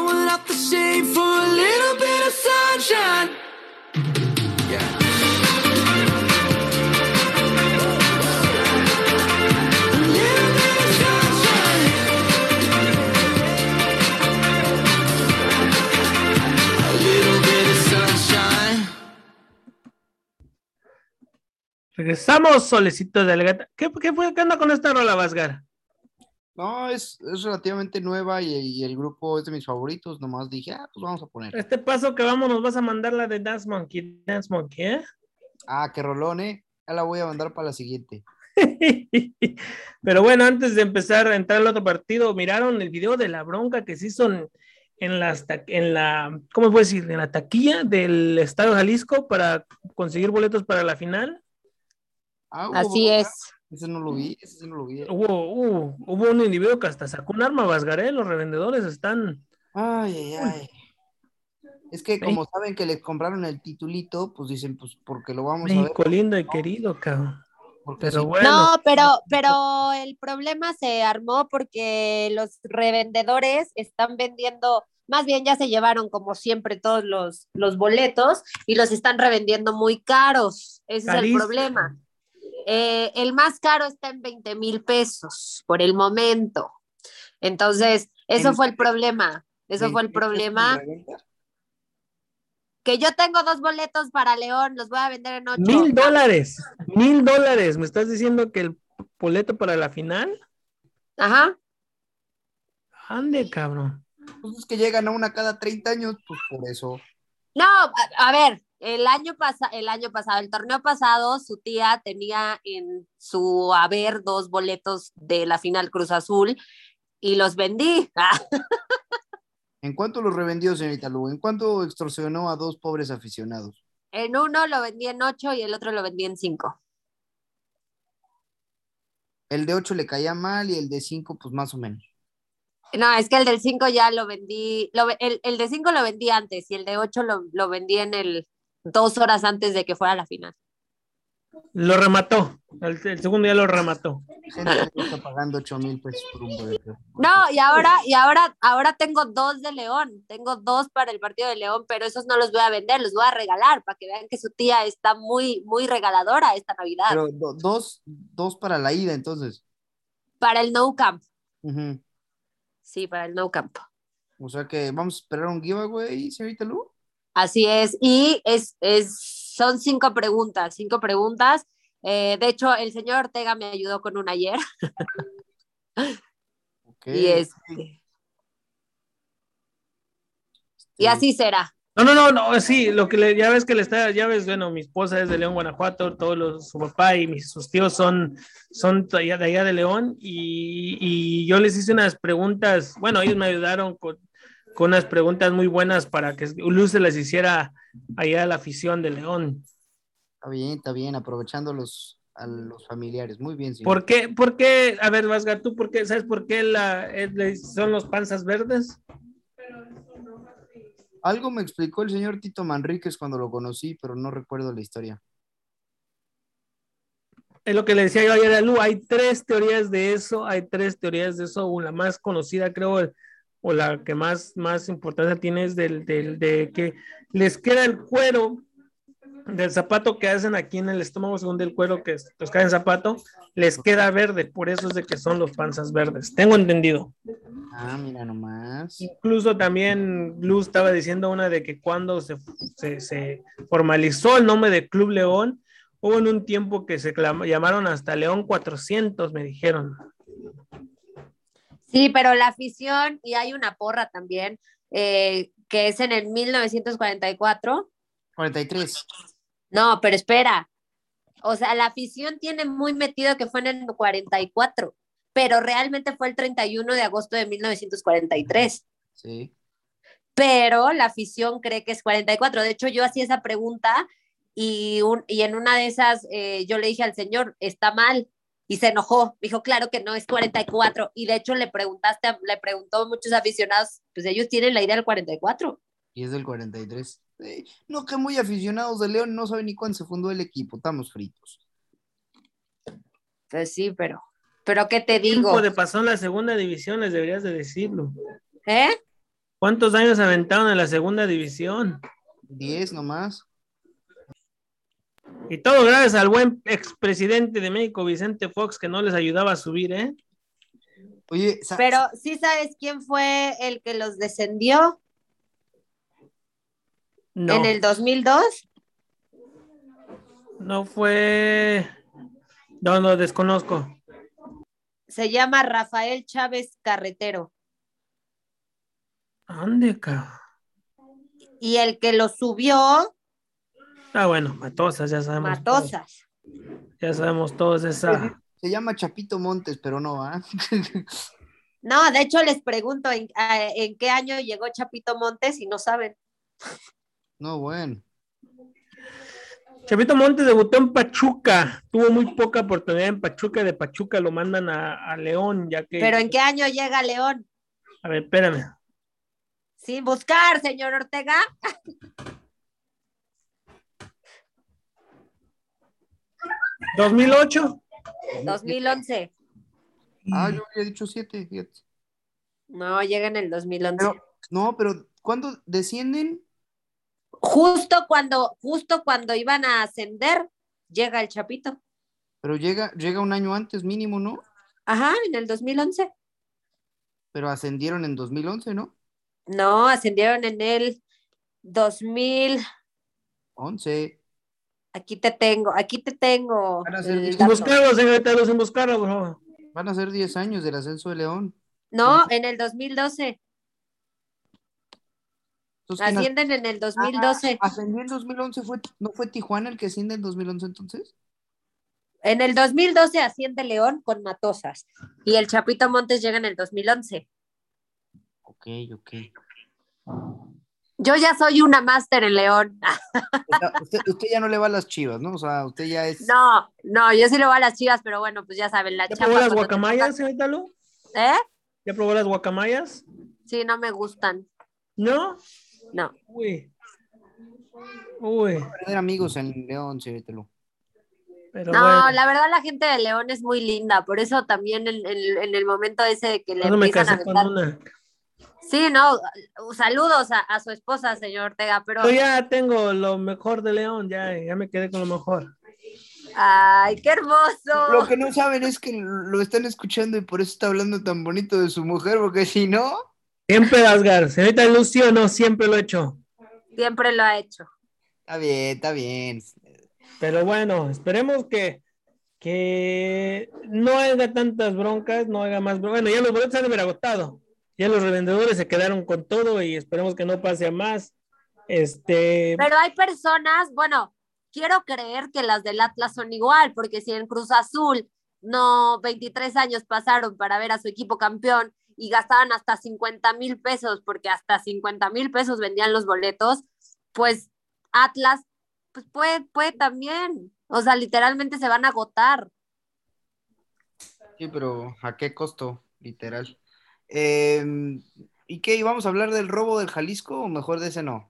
Regresamos, solecito de Alegata. ¿Qué, qué fue? ¿Qué onda con esta rola, Vasgar?
No, es, es relativamente nueva y, y el grupo es de mis favoritos. Nomás dije, ah, pues vamos a poner.
Este paso que vamos, nos vas a mandar la de Dance Monkey. Dance Monkey, ¿eh?
Ah, qué rolón, ¿eh? Ya la voy a mandar para la siguiente. [laughs]
Pero bueno, antes de empezar a entrar al otro partido, ¿miraron el video de la bronca que se hizo en, en, ta- en la, ¿cómo puedo decir? En la taquilla del Estadio Jalisco para conseguir boletos para la final?
Ah, hubo
Así es.
Ese no lo vi, ese sí no lo vi.
Hubo, hubo, hubo un individuo que hasta sacó un arma, Vasgaré, los revendedores están...
Ay, ay, ay. Es que como saben que les compraron el titulito, pues dicen, pues porque lo vamos a ver.
México lindo y querido, cabrón.
Porque
Pero
si-
bueno,
No, pero, pero el problema se armó porque los revendedores están vendiendo, más bien ya se llevaron como siempre todos los, los boletos y los están revendiendo muy caros. Ese es el problema. Eh, el más caro está en 20 mil pesos por el momento. Entonces, eso
En-
fue el problema. Eso fue el
20 pesos
problema. Que yo tengo dos boletos para León, los voy a vender en ocho.
mil dólares, mil dólares. ¿Me estás diciendo que el boleto para la final?
Ajá.
Ande, cabrón.
Pues es que llegan a una cada 30 años, pues por eso.
No, a, a ver, el año, pasa, el año pasado, el torneo pasado, su tía tenía en su haber dos boletos de la final Cruz Azul y los vendí. [laughs]
¿En cuánto los revendió, señorita Lu? ¿En cuánto extorsionó a dos pobres aficionados?
En uno lo vendí en ocho y el otro lo vendí en cinco.
El de 8 le caía mal y el de 5, pues más o menos.
No, es que el del cinco ya lo vendí, lo el, el de cinco lo vendí antes y el de ocho lo, lo vendí en el dos horas antes de que fuera la final.
Lo remató. El, el segundo ya lo remató.
Gente que está pagando 8 mil pesos por un boleto.
No, y ahora, y ahora, ahora tengo dos de León, tengo dos para el partido de León, pero esos no los voy a vender, los voy a regalar para que vean que su tía está muy, muy regaladora esta Navidad.
Pero do- dos, dos para la ida, entonces.
Para el No Camp, sí, para el No Camp.
O sea que vamos a esperar un giveaway, señorita Lu.
Así es, y es, es, son cinco preguntas, cinco preguntas. Eh, de hecho, el señor Ortega me ayudó con una ayer [laughs]
Ok.
y este. Y así será.
No, no, no, no, sí, lo que le, ya ves que le está, ya ves, bueno, mi esposa es de León, Guanajuato, todos los, su papá y mis, sus tíos son, son de allá de, allá de León y, y yo les hice unas preguntas, bueno, ellos me ayudaron con, con unas preguntas muy buenas para que Luz se las hiciera allá a la afición de León.
Está bien, está bien, aprovechando los, a los familiares. Muy bien, señor.
¿Por qué, por qué, a ver, Vasga, tú, por qué, sabes por qué la, eh, son los panzas verdes?
Algo me explicó el señor Tito Manríquez cuando lo conocí, pero no recuerdo la historia.
Es lo que le decía yo ayer a Lu, hay tres teorías de eso, hay tres teorías de eso, la más conocida creo, o la que más, más importancia tiene es del, del- de que les queda el cuero del zapato que hacen aquí en el estómago, según del cuero que los cae en zapato, les queda verde, por eso es de que son los panzas verdes. Tengo entendido.
Ah, mira nomás.
Incluso también Luz estaba diciendo una de que cuando se, se- se formalizó el nombre de Club León, hubo en un tiempo que se llamaron hasta León 400, me dijeron.
Sí, pero la afición, y hay una porra también, eh, que es en el 1944.
43.
No, pero espera. O sea, la afición tiene muy metido que fue en el 44, pero realmente fue el 31 de agosto de 1943.
Sí.
Pero la afición cree que es 44. De hecho, yo hacía esa pregunta y, un- y en una de esas eh, yo le dije al señor, está mal. Y se enojó. Dijo, claro que no, es 44. Y de hecho le preguntaste, a- le preguntó a muchos aficionados, pues ellos tienen la idea del 44.
Y es del 43. Sí. No, que muy aficionados de León no saben ni cuándo se fundó el equipo. Estamos fritos.
Pues sí, pero, pero ¿qué te digo?
Tiempo de pasó en la segunda división, les deberías de decirlo.
¿Eh?
¿Cuántos años aventaron en la segunda división?
10 nomás.
Y todo gracias al buen expresidente de México, Vicente Fox, que no les ayudaba a subir, ¿eh?
Oye,
Pero sí sabes quién fue el que los descendió
No,
en el 2002.
no fue. No, no, desconozco.
Se llama Rafael Chávez Carretero.
¿Dónde, cabrón?
Y el que lo subió,
Ah, bueno, Matosas, ya sabemos.
Matosas.
todos. Ya sabemos todos esa.
se llama Chapito Montes, pero no, ¿ah? [laughs]
No, de hecho les pregunto en, qué año llegó Chapito Montes y no saben.
no, bueno.
Chavito Montes debutó en Pachuca. Tuvo muy poca oportunidad en Pachuca. De Pachuca lo mandan a, a León, ya que.
Pero en qué año llega León.
A ver, espérame.
Sin buscar, señor Ortega. [laughs]
¿2008?
2011.
Ah, yo había dicho 7, fíjate.
No, llega en el 2011.
Pero, no, pero ¿cuándo descienden?
Justo cuando, justo cuando iban a ascender, llega el Chapito.
Pero llega, llega un año antes mínimo, ¿no?
Ajá, en el 2011.
Pero ascendieron en 2011, ¿no?
No, ascendieron en el 2000.
11.
Aquí te tengo, aquí te tengo.
Van a ser diez
señorita, por favor.
Van a ser 10 años del ascenso de León.
No, en el 2012.
Entonces, ¿quién
Ascienden en el 2012.
Ah, ascendió en 2011, fue, ¿no fue Tijuana el que asciende en 2011 entonces?
En el 2012 asciende León con Matosas. Y el Chapito Montes llega en el 2011.
Ok, ok.
Yo ya soy una máster en León.
Usted, usted ya no le va a las chivas, ¿no? O sea, usted ya es...
No, no, yo sí le voy a las chivas, pero bueno, pues ya saben, la
¿Ya
chapa
probó las guacamayas, señorita
¿Eh?
¿Ya probó las guacamayas?
Sí, no me gustan.
¿No?
No.
Uy. Uy.
Tener amigos en León, señorita Lu.
Pero
No,
bueno.
la verdad la gente de León es muy linda, por eso también en, en- en el momento ese de que le
Cuando me
empiezan a
casé con una.
Sí, no, saludos a, a su esposa, señor Ortega, pero
Yo ya tengo lo mejor de León, ya, ya me quedé con lo mejor.
ay, qué hermoso.
Lo que no saben es que lo están escuchando y por eso está hablando tan bonito de su mujer, porque si no...
Siempre Asgar, señorita Lucio, no, siempre lo he hecho.
Siempre lo ha hecho.
Está bien, está bien.
Pero bueno, esperemos que, que no haya tantas broncas, no haya más broncas. Bueno, ya los boletos han de haber agotado. Ya los revendedores se quedaron con todo y esperemos que no pase a más. Este,
Pero hay personas, bueno, quiero creer que las del Atlas son igual, porque si en Cruz Azul no 23 años pasaron para ver a su equipo campeón y gastaban hasta 50 mil pesos, porque hasta 50 mil pesos vendían los boletos, pues Atlas, pues puede, puede también. O sea, literalmente se van a agotar.
Sí, pero ¿a qué costo? Literal. Eh, ¿Y qué? ¿Íbamos a hablar del robo del Jalisco o mejor de ese no?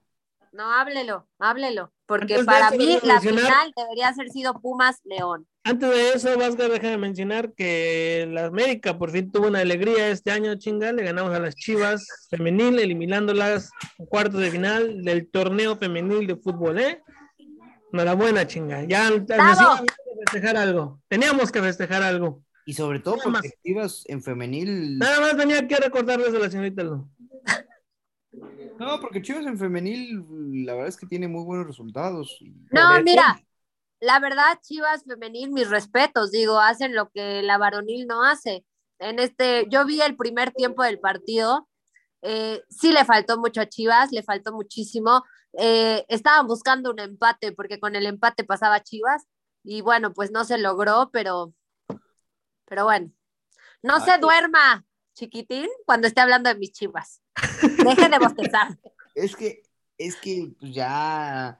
No, háblelo, háblelo, porque
Antes de
para mí la
mencionar-
final debería haber sido Pumas León.
Antes de eso, Vasgar, déjame mencionar que la América por fin tuvo una alegría este año, chinga. Le ganamos a las Chivas femenil, eliminándolas en cuartos de final del torneo femenil de fútbol, ¿eh? Enhorabuena, chinga. Ya necesitamos festejar algo. Teníamos que festejar algo.
Y sobre todo
Nada
porque. Chivas en femenil.
Nada más tenía que recordarles a la señorita Lu.
No, porque Chivas en femenil, la verdad es que tiene muy buenos resultados. Y-
No,
eso.
mira, la verdad, Chivas femenil, mis respetos, digo, hacen lo que la varonil no hace. En este, yo vi el primer tiempo del partido, eh, sí le faltó mucho a Chivas, le faltó muchísimo. Eh, estaban buscando un empate porque con el empate pasaba Chivas y bueno, pues no se logró, pero, pero bueno, no se duerma, chiquitín, cuando esté hablando de mis Chivas. Deje de bostezar. [laughs]
Es que, es que pues, ya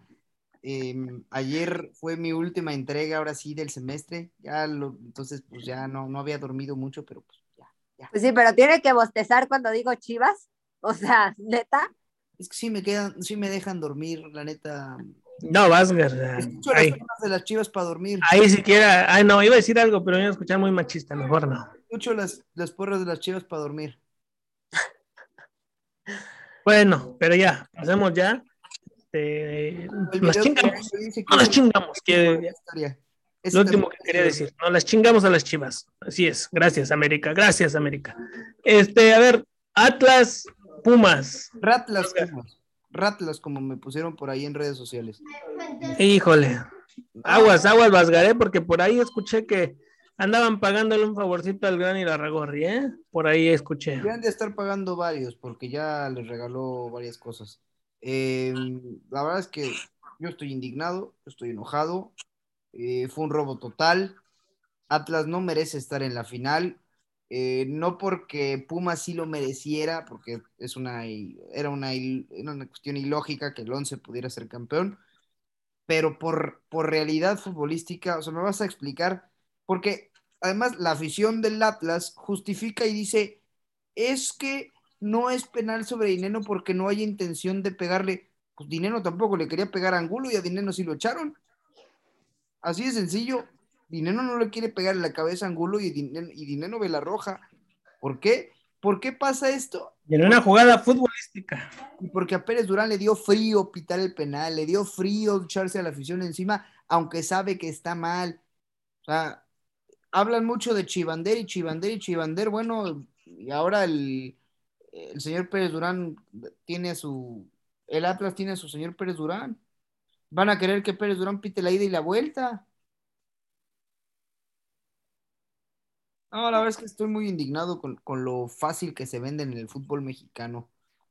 em, ayer fue mi última entrega, ahora sí, del semestre. Ya lo, entonces, pues ya no, no había dormido mucho, pero pues ya.
Pues sí, pero tiene que bostezar cuando digo Chivas. O sea, neta.
Es que sí me quedan, sí me dejan dormir, la neta.
No, Vasgar.
Escucho las de las chivas para dormir.
ahí siquiera. Ay, no, iba a decir algo, pero iba a escuchar muy machista. Mejor no.
Escucho las, las porras de las chivas para dormir.
Bueno, pero ya, pasemos ya.
El
las chingamos.
que
No las
es
chingamos. que-.
Ese
lo último que quería decir. No las chingamos a las chivas. Así es. Gracias, América. Gracias, América. Este, a ver, Atlas Pumas.
Ratlas, Pumas. Ratlas, como me pusieron por ahí en redes sociales.
Híjole. Aguas, aguas, Vasgaré, porque por ahí escuché que andaban pagándole un favorcito al gran Irarragorri, ¿eh? Por ahí escuché.
Deberían de estar pagando varios, porque ya les regaló varias cosas. Eh, la verdad es que yo estoy indignado, estoy enojado. eh, fue un robo total. Atlas no merece estar en la final. Eh, no porque Pumas sí lo mereciera, porque es una, era una, una cuestión ilógica que el 11 pudiera ser campeón, pero por, por realidad futbolística, o sea, me vas a explicar, porque además la afición del Atlas justifica y dice, es que no es penal sobre Dineno porque no hay intención de pegarle. Pues Dineno tampoco le quería pegar a Angulo y a Dineno sí lo echaron. Así de sencillo. Dineno no le quiere pegar en la cabeza a Angulo y Dineno, y ve la roja. ¿Por qué? ¿Por qué pasa esto?
Y en una jugada futbolística.
Y porque a Pérez Durán le dio frío pitar el penal, le dio frío echarse a la afición encima, aunque sabe que está mal. O sea, hablan mucho de Chivander y Chivander y Chivander. Bueno, y ahora el, el señor Pérez Durán tiene a su. El Atlas tiene a su señor Pérez Durán. Van a querer que Pérez Durán pite la ida y la vuelta. No, la verdad es que estoy muy indignado con, con lo fácil que se vende en el fútbol mexicano.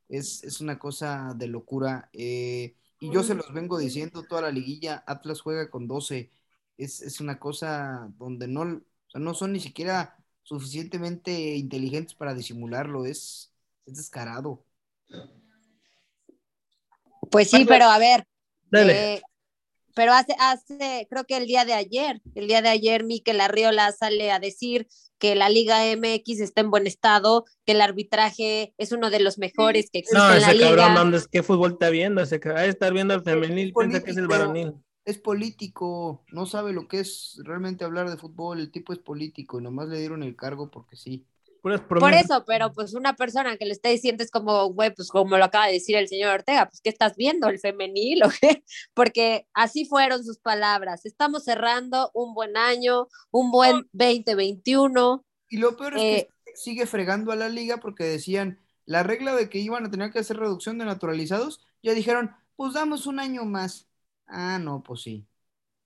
Es, es una cosa de locura. eh, y yo se los vengo diciendo toda la liguilla. Atlas juega con 12. Es, es una cosa donde no, o sea, no son ni siquiera suficientemente inteligentes para disimularlo. Es, es descarado.
Pues sí, pero a ver.
Dale.
eh, pero hace, hace, creo que el día de ayer, el día de ayer, Miquel Arriola sale a decir que la Liga MX está en buen estado, que el arbitraje es uno de los mejores que existe
No,
en la
ese cabrón,
liga.
¿dónde es- ¿qué fútbol está viendo? Ese cabrón, ha de estar viendo el femenil, piensa que es el
político.
varonil.
Es político. No sabe lo que es realmente hablar de fútbol. El tipo es político y nomás le dieron el cargo porque sí.
Puras
Por eso, pero pues una persona que lo está diciendo es como, güey, pues como lo acaba de decir el señor Ortega, pues ¿qué estás viendo? ¿El femenil o qué? [laughs] Porque así fueron sus palabras. Estamos cerrando un buen año, un buen 2021.
Y lo peor es
Eh,
que sigue fregando a la liga porque decían la regla de que iban a tener que hacer reducción de naturalizados. Ya dijeron, pues damos un año más. Ah, no, pues sí.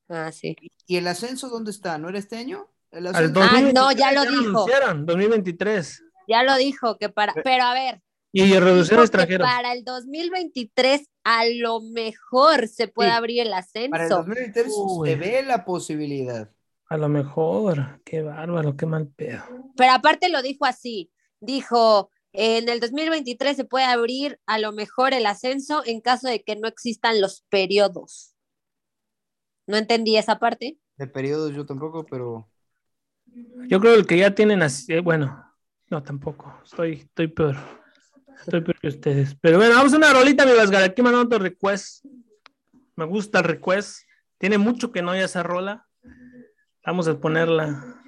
Ah, sí.
¿Y el ascenso dónde está? ¿No era este año? El
Al
ascenso.
Ah,
2023
no, ya lo dijo.
anunciaron, 2023.
Ya lo dijo, que para, pero a ver,
Y reducción extranjeros.
para el 2023 a lo mejor se puede
Sí.
abrir el
Para el
ascenso.
2023
Uy.
se ve la posibilidad.
A lo mejor. Qué bárbaro, qué mal pedo.
Pero aparte lo dijo así, dijo, en el 2023 se puede abrir a lo mejor el ascenso en caso de que no existan los periodos. No entendí esa parte.
De periodos yo tampoco, pero
Yo creo que el que ya tienen así, eh, bueno, no tampoco, estoy, estoy peor. Estoy peor que ustedes. Pero bueno, vamos a una rolita, mi Vasgar. Aquí mandando otro request. Me gusta el request. Tiene mucho que no haya esa rola. Vamos a ponerla.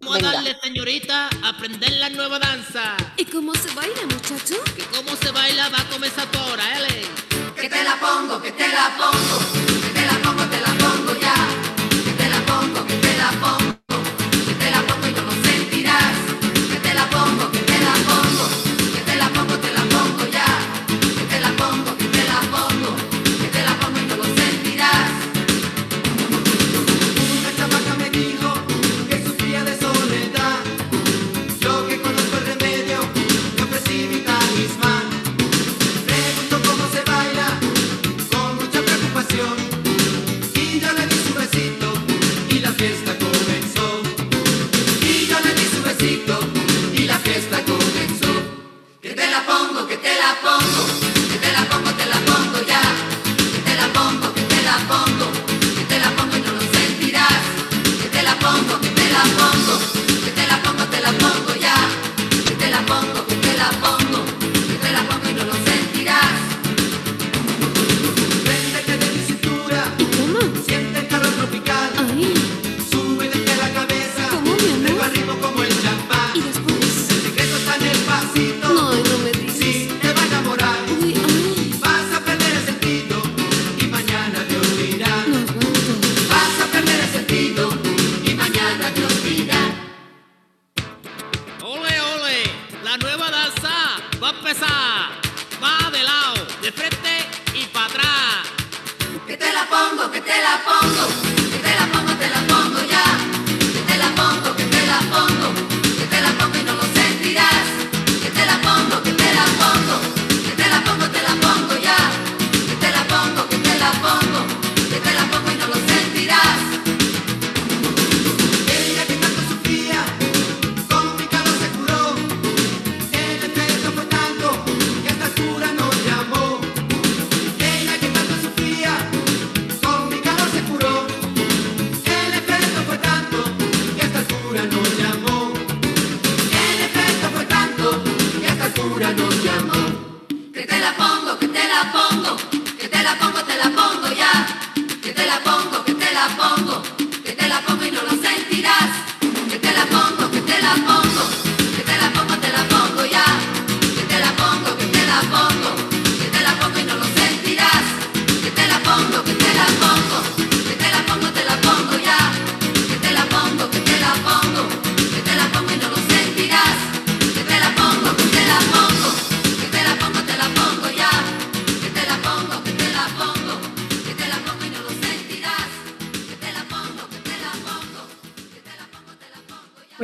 Venga.
darle, señorita, aprender la nueva danza.
¿Y cómo se baila, muchacho?
Que cómo se baila va a comenzar ahora, ¿eh?
Que te la pongo, que te la pongo,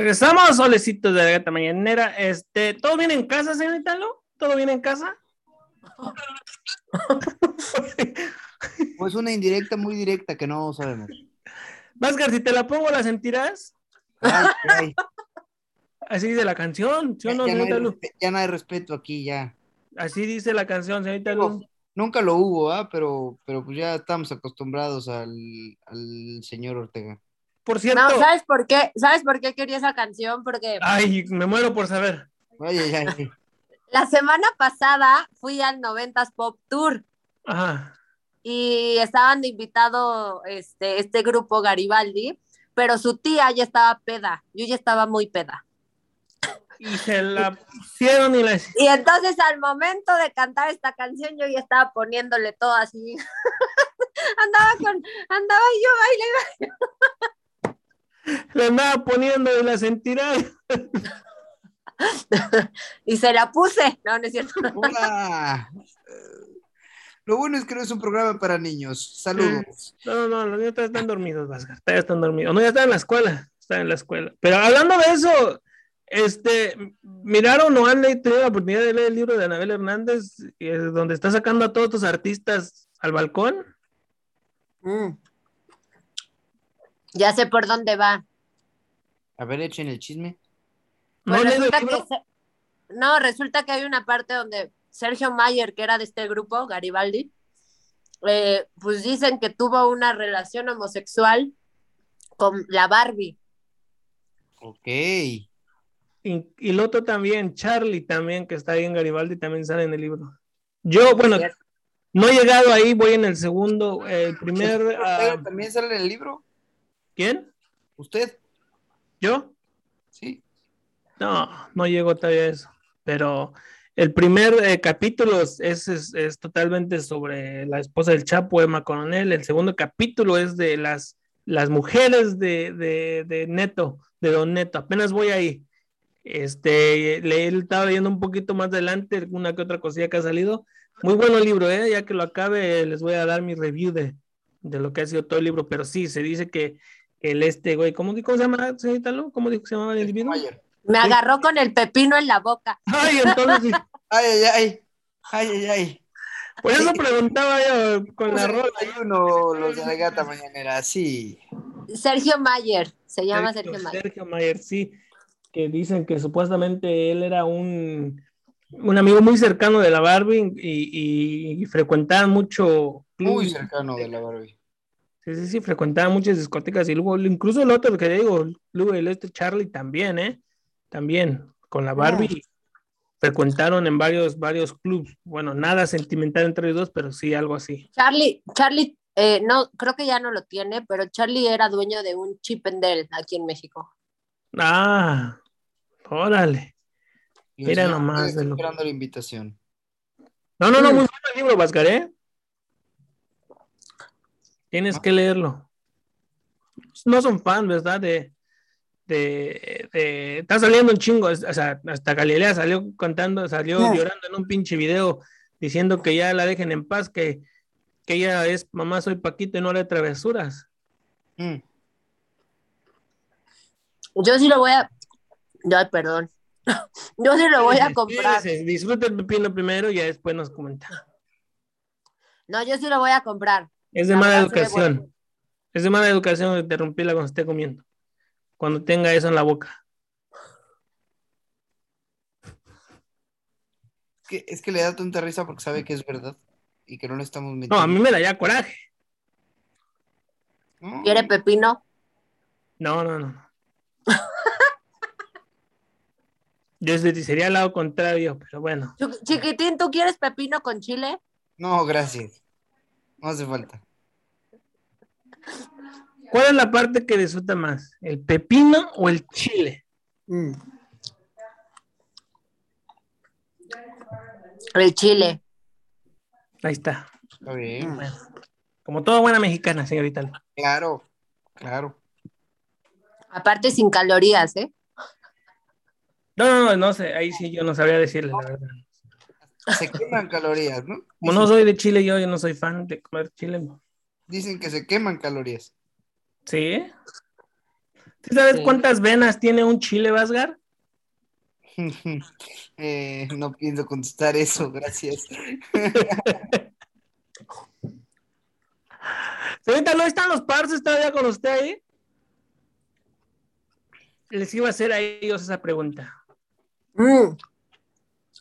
Regresamos, solecitos de la gata mañanera. Este, ¿todo bien en casa, señorita Lu? ¿Todo bien en casa? [laughs]
Pues una indirecta muy directa que no sabemos.
Vázquez, si te la pongo, ¿la sentirás?
Ay, ay,
Así dice la canción, ¿sí o
ya,
no,
ya no
señorita Lu?
respe- ya no hay respeto aquí, ya.
Así dice la canción, señorita Lu.
Nunca lo hubo, ¿ah? pero, pero pues ya estamos acostumbrados al, al señor Ortega.
Por cierto,
No, ¿sabes por qué? ¿Sabes por qué quería esa canción? Porque
ay, me muero por saber.
Ay, ay, ay.
la semana pasada fui al 90s Pop Tour
Ajá.
y estaban de invitado este, este grupo Garibaldi, pero su tía ya estaba peda. Yo ya estaba muy peda.
Y se la pusieron y la...
Y entonces al momento de cantar esta canción yo ya estaba poniéndole todo así. [laughs] andaba con, andaba yo baile, [laughs]
la andaba poniendo y la sentirá. [laughs]
y se la puse. No, no es cierto. [laughs]
Hola. Eh, Lo bueno es que no es un programa para niños. Saludos.
No, no, no, los niños todavía están dormidos, Vázquez, todavía están dormidos. No, ya están en la escuela, están en la escuela. Pero hablando de eso, este, ¿miraron o han le- tenido la oportunidad de leer el libro de Anabel Hernández, eh, donde está sacando a todos tus artistas al balcón?
Mm. Ya sé por dónde va.
A ver, echen el chisme.
¿No
Pues
el
resulta que se- no, resulta que hay una parte donde Sergio Mayer, que era de este grupo, Garibaldi, eh, pues dicen que tuvo una relación homosexual con la Barbie.
Ok.
Y, y Loto también, Charlie también, que está ahí en Garibaldi, también sale en el libro. Yo, bueno, no he llegado ahí, voy en el segundo, el primer, ah,
¿También sale en el libro?
¿Quién?
¿Usted?
¿Yo?
Sí.
No, no llegó todavía a eso. Pero el primer eh, capítulo es, es, es- totalmente sobre la esposa del Chapo, Emma Coronel. El segundo capítulo es de las, las mujeres de, de, de Neto, de Don Neto. Apenas voy ahí. Este, le he estado leyendo un poquito más adelante, alguna que otra cosilla que ha salido. Muy bueno el libro, ¿eh? Ya que lo acabe, les voy a dar mi review de, de lo que ha sido todo el libro. Pero sí, se dice que el este, güey, ¿cómo, cómo se llama, señorita? ¿Cómo dijo que se llamaba el individuo?
Me agarró con el pepino en la boca.
Ay, entonces. [laughs]
Ay, ay, ay. Ay, ay, ay.
Por eso preguntaba yo con la
Puse
rola.
desayuno, los de la gata mañanera, sí.
Sergio Mayer, se llama Sergio, Mayer.
Sergio Mayer, sí, que dicen que supuestamente él era un, un amigo muy cercano de la Barbie y, y, y frecuentaban mucho
Muy cercano de la Barbie.
Sí, sí, sí, frecuentaban muchas discotecas y luego incluso el otro que digo, luego el este Charlie también, ¿eh? También con la Barbie frecuentaron en varios, varios clubs. Bueno, nada sentimental entre ellos dos, pero sí algo así.
Charlie, Charlie, eh, no, creo que ya no lo tiene, pero Charlie era dueño de un Chip and Dale aquí en México.
Ah, órale. Mira nomás de lo-
esperando la invitación.
No, no, no,
Mm.
muy bueno el libro, Vascar, ¿eh? Tienes que leerlo. No son fan, ¿verdad? De, de, de- está saliendo un chingo, o sea, hasta Galilea salió contando, salió llorando en un pinche video diciendo que ya la dejen en paz, que, que ella es mamá, soy Paquito y no haré travesuras.
Mm.
Yo sí lo voy a. Ay, perdón. [laughs] Yo sí lo voy a comprar.
Disfruta el pepino primero y ya después nos comenta.
No, yo sí lo voy a comprar.
Es de
La
mala educación. Es de mala educación interrumpirla cuando esté comiendo. Cuando tenga eso en la boca.
Es que, es que le da tanta risa porque sabe que es verdad y que no le estamos
No, a mí
mintiendo.
me da ya coraje.
¿Quiere pepino?
No, no, no. Yo se- sería al lado contrario, pero bueno.
Chiquitín, ¿tú quieres pepino con chile?
no, gracias. No hace falta.
¿Cuál es la parte que disfruta más? ¿El pepino o el chile?
El chile.
Ahí está.
Está bien.
Como toda buena mexicana, señorita.
Claro, claro.
Aparte sin calorías, ¿eh?
No, no, no, no sé. Ahí sí yo no sabría decirle la verdad.
Se queman calorías, ¿no?
Como no soy de Chile, yo, yo no soy fan de comer chile.
Dicen que se queman calorías.
¿Sí? ¿Sí sabes
Sí.
cuántas venas tiene un chile, Vasgar? [laughs]
Eh, no pienso contestar eso, gracias. [laughs]
Señorita, ¿no están los parces todavía con usted ahí? Les iba a hacer a ellos esa pregunta.
Mm.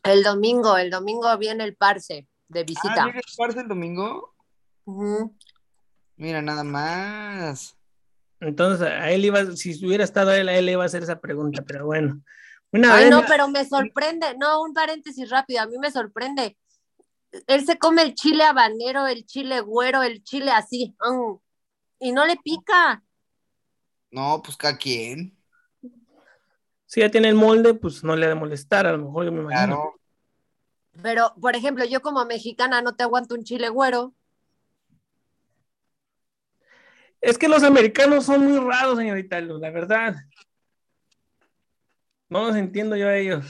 El domingo, el domingo viene el parce de
Ah,
visita.
¿viene el par del domingo? Mira, nada más.
Entonces, a él iba, si hubiera estado él, a él le iba a hacer esa pregunta, pero bueno. Una
Ay,
vez,
no, pero me sorprende. No, un paréntesis rápido, a mí me sorprende. Él se come el chile habanero, el chile güero, el chile así. mm, y no le pica.
No, pues cada quien.
Si ya tiene el molde, pues no le ha de molestar, a lo mejor yo me imagino.
Claro.
Pero, por ejemplo, yo como mexicana no te aguanto un chile güero.
Es que los americanos son muy raros, señorita Luz, la verdad. No los entiendo yo a ellos,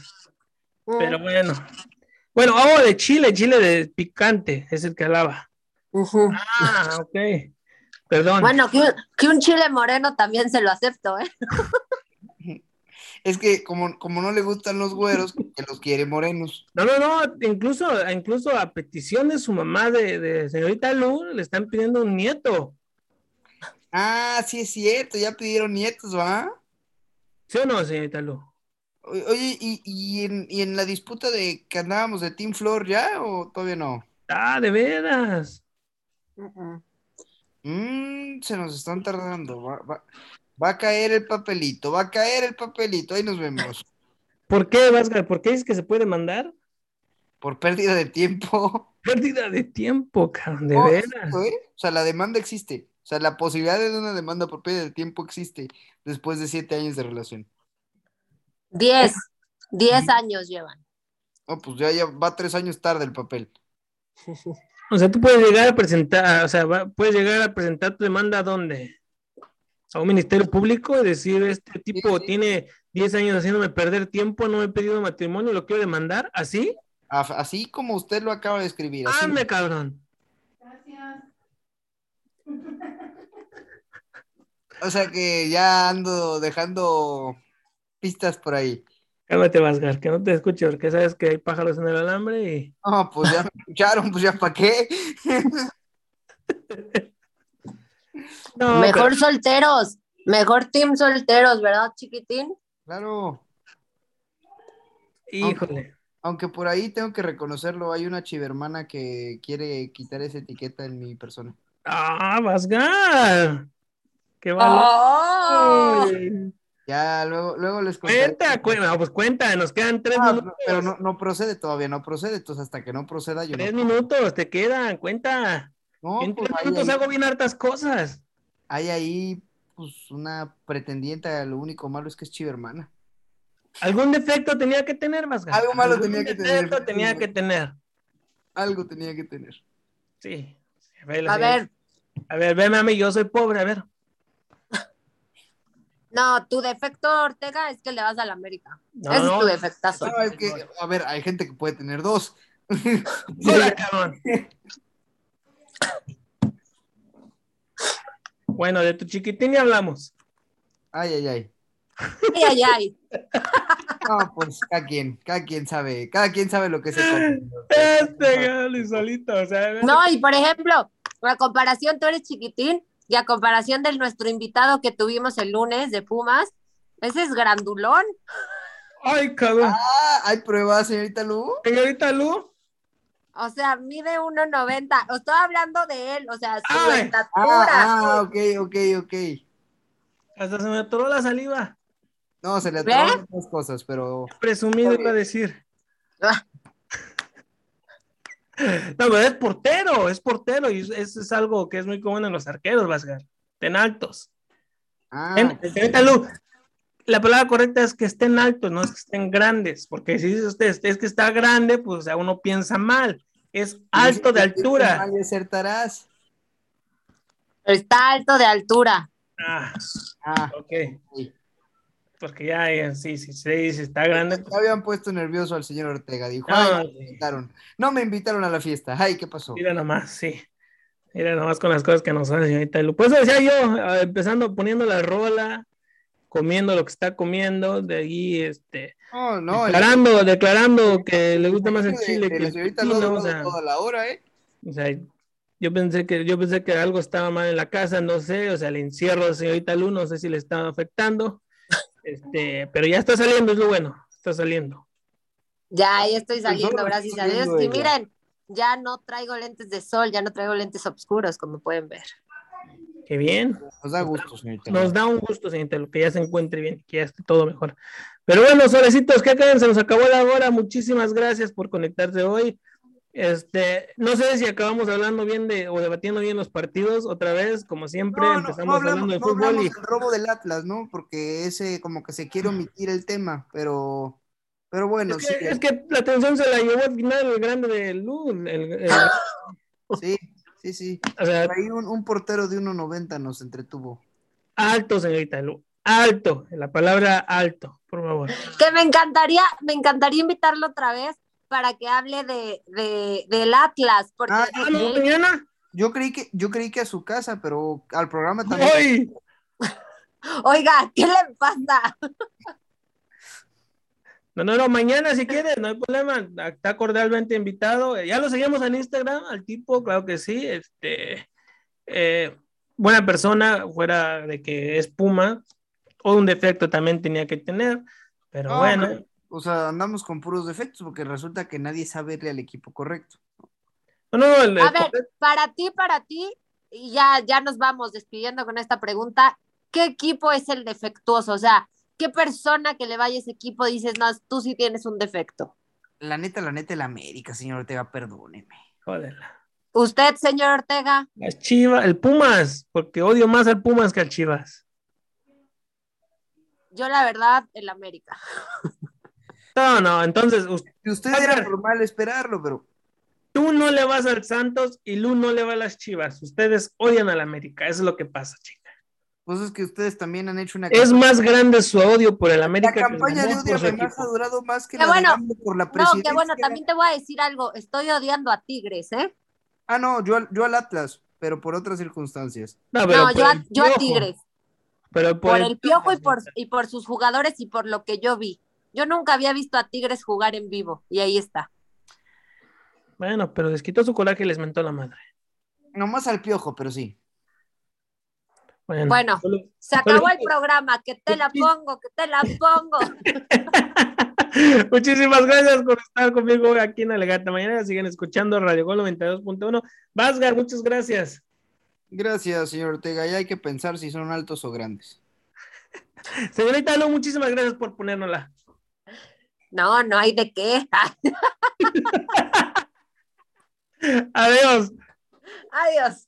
Mm,
pero bueno. Bueno, hago de chile, chile de picante, es el que alaba.
ujú.
Ah, ok. Perdón.
Bueno, que un, que un chile moreno también se lo acepto, ¿eh? [laughs]
Es que como, como no le gustan los güeros, que los quiere morenos. [laughs]
No, no, no, incluso, incluso a petición de su mamá de, de señorita Lu, le están pidiendo un nieto.
Ah, sí es cierto, ya pidieron nietos, ¿va?
¿Sí o no, señorita Lu?
Oye, ¿y, y en, y en la disputa de que andábamos de Team Flor ya o todavía no?
Ah, de veras.
Ujú.
Mm, se nos están tardando. Va, va- va a caer el papelito, va a caer el papelito. Ahí nos vemos.
¿Por qué, Vasgar? ¿Por qué dices que se puede mandar?
Por pérdida de tiempo.
Pérdida de tiempo, cabrón, de
No,
veras.
¿eh? O sea, la demanda existe. O sea, la posibilidad de una demanda por pérdida de tiempo existe después de siete años de relación.
Diez. Diez años llevan.
No, pues ya, ya va tres años tarde el papel. [laughs]
O sea, tú puedes llegar a presentar, o sea, va- puedes llegar a presentar tu demanda a dónde? A un ministerio público y decir, este tipo
sí.
tiene 10 años haciéndome perder tiempo, no me he pedido matrimonio, lo quiero demandar, ¿así?
Así como usted lo acaba de escribir. Así.
¡Ande, cabrón!
O sea que ya ando dejando pistas por ahí.
Cálmate, Vasgar, que no te escuche, porque sabes que hay pájaros en el alambre y...
No, pues ya me escucharon, pues ya para qué. [laughs]
No,
Mejor
pero-
solteros. Mejor team solteros, ¿verdad, chiquitín?
Claro.
híjole.
Aunque por ahí tengo que reconocerlo, hay una chivermana que quiere quitar esa etiqueta en mi persona.
¡Ah, Vasgar! ¡Qué valor!
¡Oh!
Ya, luego, luego les contaré.
Cuenta, cuenta, pues cuenta, nos quedan tres
Ah,
minutos.
no, pero no, no procede todavía, no procede. Entonces, hasta que no proceda, yo
Tres
no.
minutos, te quedan, cuenta.
No,
en
pues,
tres minutos
ahí,
hago bien hartas cosas.
Hay ahí, pues, una pretendiente. Lo único malo es que es chivermana.
Algún defecto tenía que tener, Vasgar.
Algo malo tenía que
defecto
tener.
tenía que tener.
Algo tenía que tener.
Sí. A ver,
A ver,
a ver, veme a mí, yo soy pobre, a ver. [laughs]
no, tu defecto, Ortega, es que le vas a la América.
No,
Ese
no.
es tu defectazo.
No, es que, a ver, hay gente que puede tener dos. [laughs]
Hola, cabrón. [laughs] Bueno, de tu chiquitín ya hablamos.
Ay, ay, ay.
Ay, ay, ay.
No, pues cada quien, cada quien sabe, cada quien sabe lo que se come.
Este Gali solito, o sea.
No, y por ejemplo, a comparación, tú eres chiquitín y a comparación de nuestro invitado que tuvimos el lunes de Pumas, ese es grandulón.
Ay, cabrón.
Ah, ¿hay pruebas, señorita Lu?
Señorita Lu.
O sea, mide 1.90. Estoy hablando de él, o sea, su
Ay.
estatura.
Ah, ah, ok, ok, ok.
Hasta se me atoró la saliva.
No, se le atraban otras cosas, pero
Presumido iba a decir.
Ah. [laughs]
No, pero es portero, es portero y eso es algo que es muy común en los arqueros, Vasgar. Estén altos.
ah,
En- señorita Lu, la palabra correcta es que estén altos, no es que estén grandes, porque si dice usted es que está grande, pues o sea, uno piensa mal. Es alto de altura.
Mal acertarás.
Está alto de altura.
Ah,
Ah,
ok.
sí.
Porque ya, ya, sí, sí, sí, sí, está grande. pues,
ya habían puesto nervioso al señor Ortega. Dijo,
No,
ay, me invitaron. No me invitaron a la fiesta. Ay, ¿qué pasó?
Mira nomás, sí. Mira nomás con las cosas que nos hace señorita Lu. Pues eso decía yo, ah, empezando poniendo la rola, comiendo lo que está comiendo, de ahí, este,
No, no. el-
declarando, declarando que le gusta más el chile
de
que
la
el o sea,
toda la hora, ¿eh?
o sea, yo pensé que, yo pensé que algo estaba mal en la casa, no sé, o sea, el encierro de señorita Lu, no sé si le estaba afectando, este, pero ya está saliendo, es lo bueno, está saliendo.
Ya, ahí estoy
Pues
saliendo, gracias a Dios. Y miren, ya no traigo lentes de sol, ya no traigo lentes oscuros, como pueden ver.
Qué bien.
Nos da gusto, señorita.
Nos da un gusto, señorita, que ya se encuentre bien, que ya esté todo mejor. Pero bueno, solecitos, ¿qué creen? Se nos acabó la hora. Muchísimas gracias por conectarse hoy. Este, no sé si acabamos hablando bien de o debatiendo bien los partidos otra vez, como siempre,
No, no,
empezamos
no hablamos,
hablando de fútbol
hablamos
y
del robo del Atlas, ¿no? Porque ese como que se quiere omitir el tema, pero, pero bueno,
es que,
sí,
es que la atención se la llevó al final el grande de Lu, el- el-
sí, sí, sí.
o sea,
ahí un, un portero de 1.90 nos entretuvo.
alto, señorita Lu, alto, la palabra alto, por favor.
Que me encantaría, me encantaría invitarlo otra vez para que hable de, de- del Atlas, porque
Ah,
Ah, no, mañana.
Yo creí que, yo creí que a su casa, pero al programa también.
Hoy. [laughs]
oiga, ¿qué le pasa?
No, no, no, mañana si quieres, no hay problema. Está cordialmente invitado. Eh, Ya lo seguimos en Instagram, al tipo, claro que sí. Este, eh, buena persona, fuera de que es Puma. O un defecto también tenía que tener. Pero
No,
bueno,
O sea, andamos con puros defectos porque resulta que nadie sabe verle al equipo correcto.
no, no, el-
A
el-
ver, para ti, para ti, y ya, ya nos vamos despidiendo con esta pregunta, ¿qué equipo es el defectuoso? O sea, ¿qué persona que le vaya a ese equipo dices, no, tú sí tienes un defecto?
La neta, la neta, el América, señor Ortega, perdóneme.
joder.
Usted, señor Ortega,
Las Chivas, el Pumas, porque odio más al Pumas que al Chivas.
yo la verdad, el América.
No, no, entonces
usted
A
era normal esperarlo, pero
tú no le vas al Santos y Lu no le va a las Chivas. Ustedes odian al América, eso es lo que pasa, chica.
Pues es que ustedes también han hecho una
Es más grande su odio por el
La
América que el
campaña de odio además ha durado más que la
bueno.
de por la
No,
presidencia.
que bueno, también te voy a decir algo. Estoy odiando a Tigres, ¿eh?
Ah, no, yo, al- yo al Atlas, pero por otras circunstancias.
No, pero
No, yo a,
el
yo a Tigres.
Pero
Por el piojo y por, y por sus jugadores y por lo que yo vi. Yo nunca había visto a Tigres jugar en vivo y ahí está.
Bueno, pero les quitó su coraje y les mentó la madre.
Nomás al piojo, pero sí.
Bueno,
Bueno.
solo-
Se acabó el programa, que te la pongo, que te la pongo. [laughs]
Muchísimas gracias por estar conmigo hoy aquí en Alegata. Mañana siguen escuchando Radio Gol 92.1. Vasgar, muchas gracias.
Gracias, señor Ortega. Ya hay que pensar si son altos o grandes. [laughs]
Señorita Lu, muchísimas gracias por ponérnosla.
No, no hay de qué. [laughs]
Adiós.
Adiós.